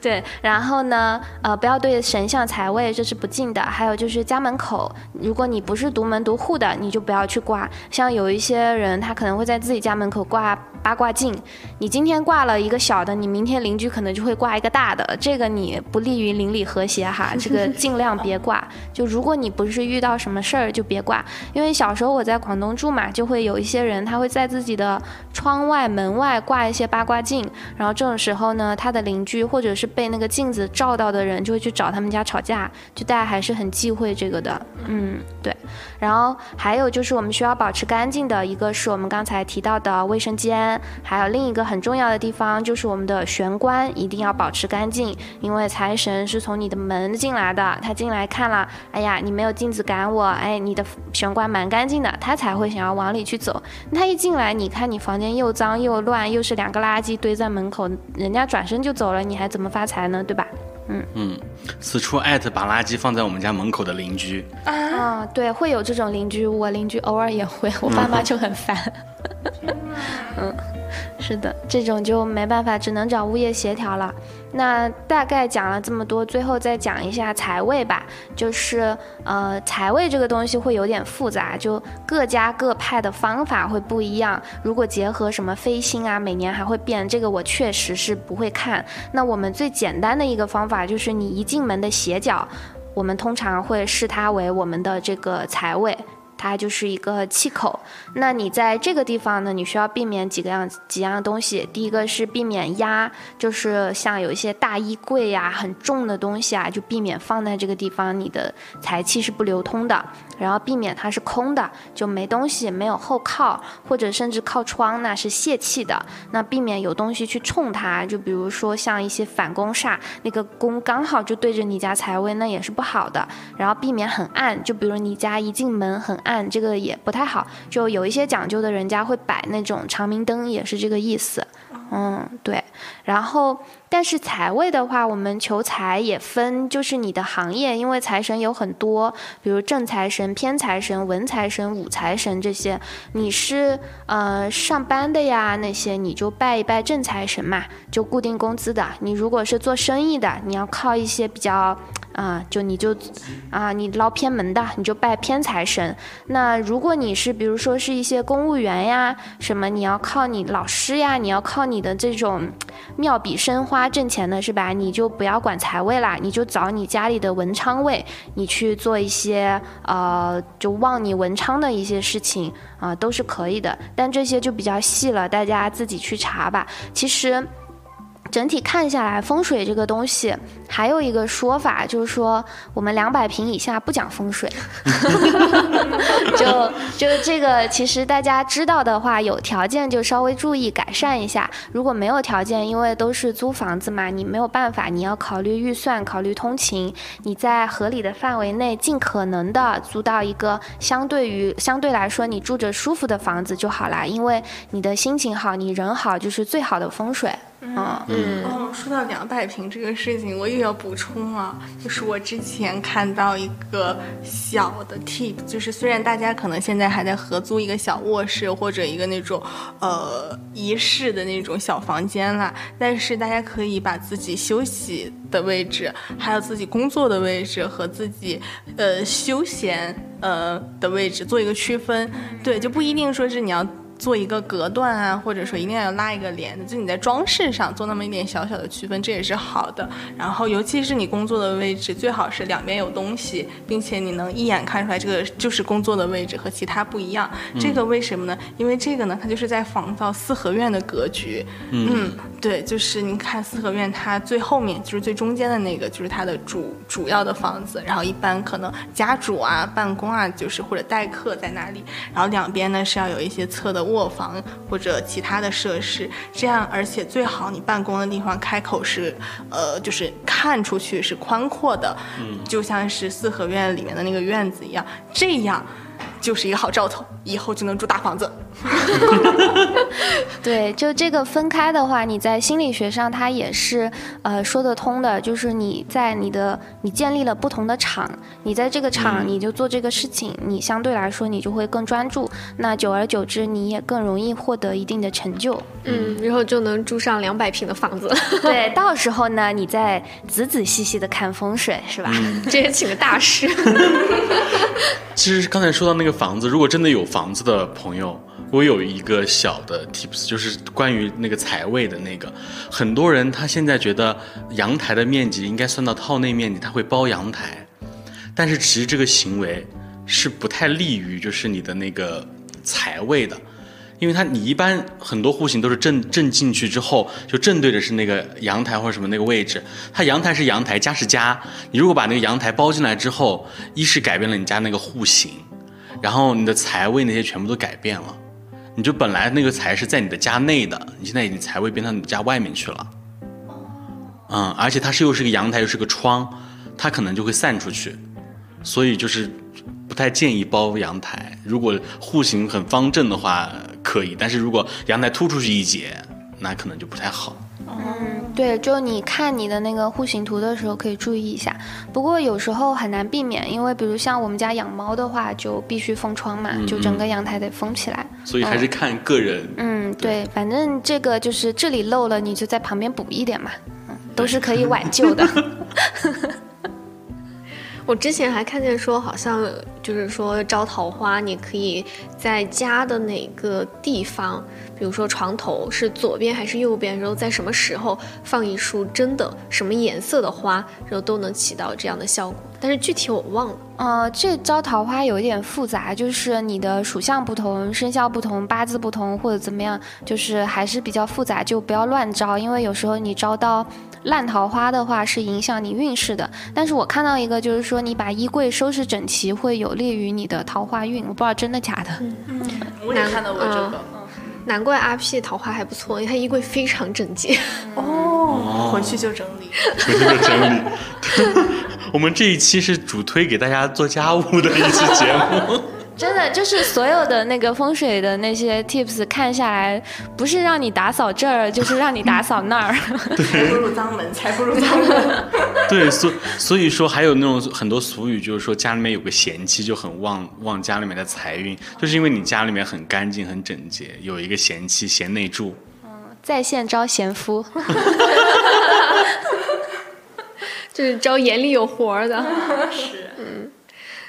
对，然后呢，呃，不要对神像财位，这是不敬的。还有就是家门口，如果你不是独门独户的，你就不要去挂。像有一些人，他可能会在自己家门口挂八卦镜，你今天挂了一个小的，你明天邻居可能就会挂一个大的，这个你不利于邻里和谐哈，这个尽量别挂。就如果你不是遇到什么事儿，就别挂。因为小时候我在广东住嘛，就会有一些些人他会在自己的窗外、门外挂一些八卦镜，然后这种时候呢，他的邻居或者是被那个镜子照到的人就会去找他们家吵架，就大家还是很忌讳这个的。嗯，对。然后还有就是我们需要保持干净的，一个是我们刚才提到的卫生间，还有另一个很重要的地方就是我们的玄关一定要保持干净，因为财神是从你的门进来的，他进来看了，哎呀，你没有镜子赶我，哎，你的玄关蛮干净的，他才会想要往里去走。他一进来，你看你房间又脏又乱，又是两个垃圾堆在门口，人家转身就走了，你还怎么发财呢？对吧？嗯嗯，此处艾特把垃圾放在我们家门口的邻居。啊，对，会有这种邻居，我邻居偶尔也会，我爸妈就很烦。嗯，是的，这种就没办法，只能找物业协调了。那大概讲了这么多，最后再讲一下财位吧。就是呃，财位这个东西会有点复杂，就各家各派的方法会不一样。如果结合什么飞星啊，每年还会变，这个我确实是不会看。那我们最简单的一个方法就是你一进门的斜角。我们通常会视它为我们的这个财位，它就是一个气口。那你在这个地方呢，你需要避免几个样几样东西。第一个是避免压，就是像有一些大衣柜呀、很重的东西啊，就避免放在这个地方，你的财气是不流通的。然后避免它是空的，就没东西，没有后靠，或者甚至靠窗，那是泄气的。那避免有东西去冲它，就比如说像一些反攻煞，那个宫刚好就对着你家财位，那也是不好的。然后避免很暗，就比如你家一进门很暗，这个也不太好。就有一些讲究的人家会摆那种长明灯，也是这个意思。嗯，对。然后，但是财位的话，我们求财也分，就是你的行业，因为财神有很多，比如正财神、偏财神、文财神、武财神这些。你是呃上班的呀，那些你就拜一拜正财神嘛，就固定工资的。你如果是做生意的，你要靠一些比较。啊，就你就，啊，你捞偏门的，你就拜偏财神。那如果你是，比如说是一些公务员呀，什么你要靠你老师呀，你要靠你的这种妙笔生花挣钱的是吧？你就不要管财位啦，你就找你家里的文昌位，你去做一些呃，就旺你文昌的一些事情啊，都是可以的。但这些就比较细了，大家自己去查吧。其实。整体看下来，风水这个东西还有一个说法，就是说我们两百平以下不讲风水。就就这个，其实大家知道的话，有条件就稍微注意改善一下。如果没有条件，因为都是租房子嘛，你没有办法，你要考虑预算，考虑通勤，你在合理的范围内，尽可能的租到一个相对于相对来说你住着舒服的房子就好啦。因为你的心情好，你人好，就是最好的风水。嗯。嗯。哦，说到两百平这个事情，我又要补充了，就是我之前看到一个小的 tip，就是虽然大家可能现在还在合租一个小卧室或者一个那种呃一室的那种小房间啦，但是大家可以把自己休息的位置，还有自己工作的位置和自己呃休闲呃的位置做一个区分，对，就不一定说是你要。做一个隔断啊，或者说一定要拉一个帘子，就你在装饰上做那么一点小小的区分，这也是好的。然后，尤其是你工作的位置，最好是两边有东西，并且你能一眼看出来这个就是工作的位置和其他不一样。这个为什么呢？因为这个呢，它就是在仿造四合院的格局。嗯，对，就是你看四合院，它最后面就是最中间的那个，就是它的主主要的房子。然后一般可能家主啊、办公啊，就是或者待客在那里。然后两边呢是要有一些侧的。卧房或者其他的设施，这样而且最好你办公的地方开口是，呃，就是看出去是宽阔的，嗯，就像是四合院里面的那个院子一样，这样就是一个好兆头，以后就能住大房子。对，就这个分开的话，你在心理学上它也是呃说得通的。就是你在你的你建立了不同的场，你在这个场你就做这个事情，你相对来说你就会更专注。那久而久之，你也更容易获得一定的成就。嗯，然后就能住上两百平的房子。对，到时候呢，你再仔仔细细的看风水，是吧？这也请个大师。其实刚才说到那个房子，如果真的有房子的朋友。我有一个小的 tips，就是关于那个财位的那个。很多人他现在觉得阳台的面积应该算到套内面积，他会包阳台，但是其实这个行为是不太利于就是你的那个财位的，因为它你一般很多户型都是正正进去之后就正对着是那个阳台或者什么那个位置，它阳台是阳台，家是家，你如果把那个阳台包进来之后，一是改变了你家那个户型，然后你的财位那些全部都改变了。你就本来那个财是在你的家内的，你现在已经财位变到你的家外面去了。嗯，而且它是又是个阳台又是个窗，它可能就会散出去，所以就是不太建议包阳台。如果户型很方正的话可以，但是如果阳台突出去一截，那可能就不太好。嗯，对，就你看你的那个户型图的时候可以注意一下。不过有时候很难避免，因为比如像我们家养猫的话，就必须封窗嘛，就整个阳台得封起来。所以还是看个人。嗯，对，反正这个就是这里漏了，你就在旁边补一点嘛，嗯，都是可以挽救的。我之前还看见说，好像就是说招桃花，你可以在家的哪个地方，比如说床头是左边还是右边，然后在什么时候放一束真的什么颜色的花，然后都能起到这样的效果。但是具体我忘了。呃，这招桃花有一点复杂，就是你的属相不同、生肖不同、八字不同或者怎么样，就是还是比较复杂，就不要乱招，因为有时候你招到。烂桃花的话是影响你运势的，但是我看到一个就是说你把衣柜收拾整齐会有利于你的桃花运，我不知道真的假的。嗯，我也看到过这个，难怪阿 P 桃花还不错，因为他衣柜非常整洁。哦，回去就整理，回去就整理。我们这一期是主推给大家做家务的一期节目。真的就是所有的那个风水的那些 tips 看下来，不是让你打扫这儿，就是让你打扫那儿。财不入脏门，财不入脏门。对，所所以说还有那种很多俗语，就是说家里面有个贤妻就很旺旺家里面的财运，就是因为你家里面很干净很整洁，有一个贤妻贤内助。嗯，在线招贤夫。就是招眼里有活的。是，嗯。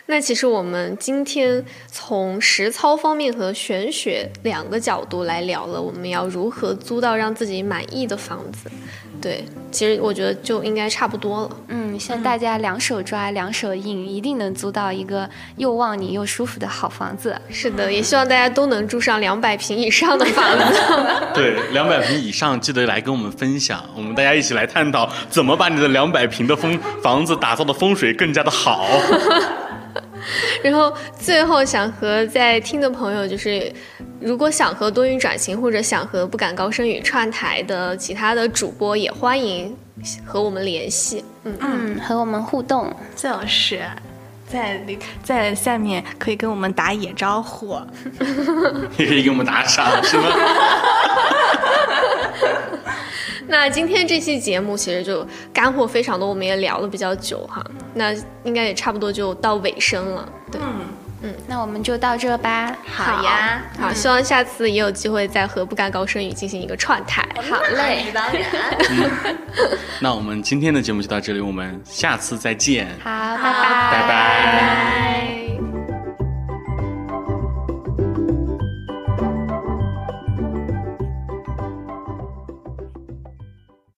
那其实我们今天从实操方面和玄学两个角度来聊了，我们要如何租到让自己满意的房子。对，其实我觉得就应该差不多了。嗯，希望大家两手抓，两手硬，一定能租到一个又旺你又舒服的好房子。是的，也希望大家都能住上两百平以上的房子。对，两百平以上记得来跟我们分享，我们大家一起来探讨怎么把你的两百平的风房子打造的风水更加的好。然后最后想和在听的朋友，就是如果想和多云转型或者想和不敢高声语串台的其他的主播，也欢迎和我们联系。嗯。嗯，和我们互动，就是在在下面可以跟我们打野招呼，也可以给我们打赏，是吗？那今天这期节目其实就干货非常多，我们也聊了比较久哈，那应该也差不多就到尾声了。对，嗯嗯，那我们就到这吧。好呀，好，希望下次也有机会再和不敢高声语进行一个串台。好嘞，当然。那我们今天的节目就到这里，我们下次再见。好，拜拜拜拜。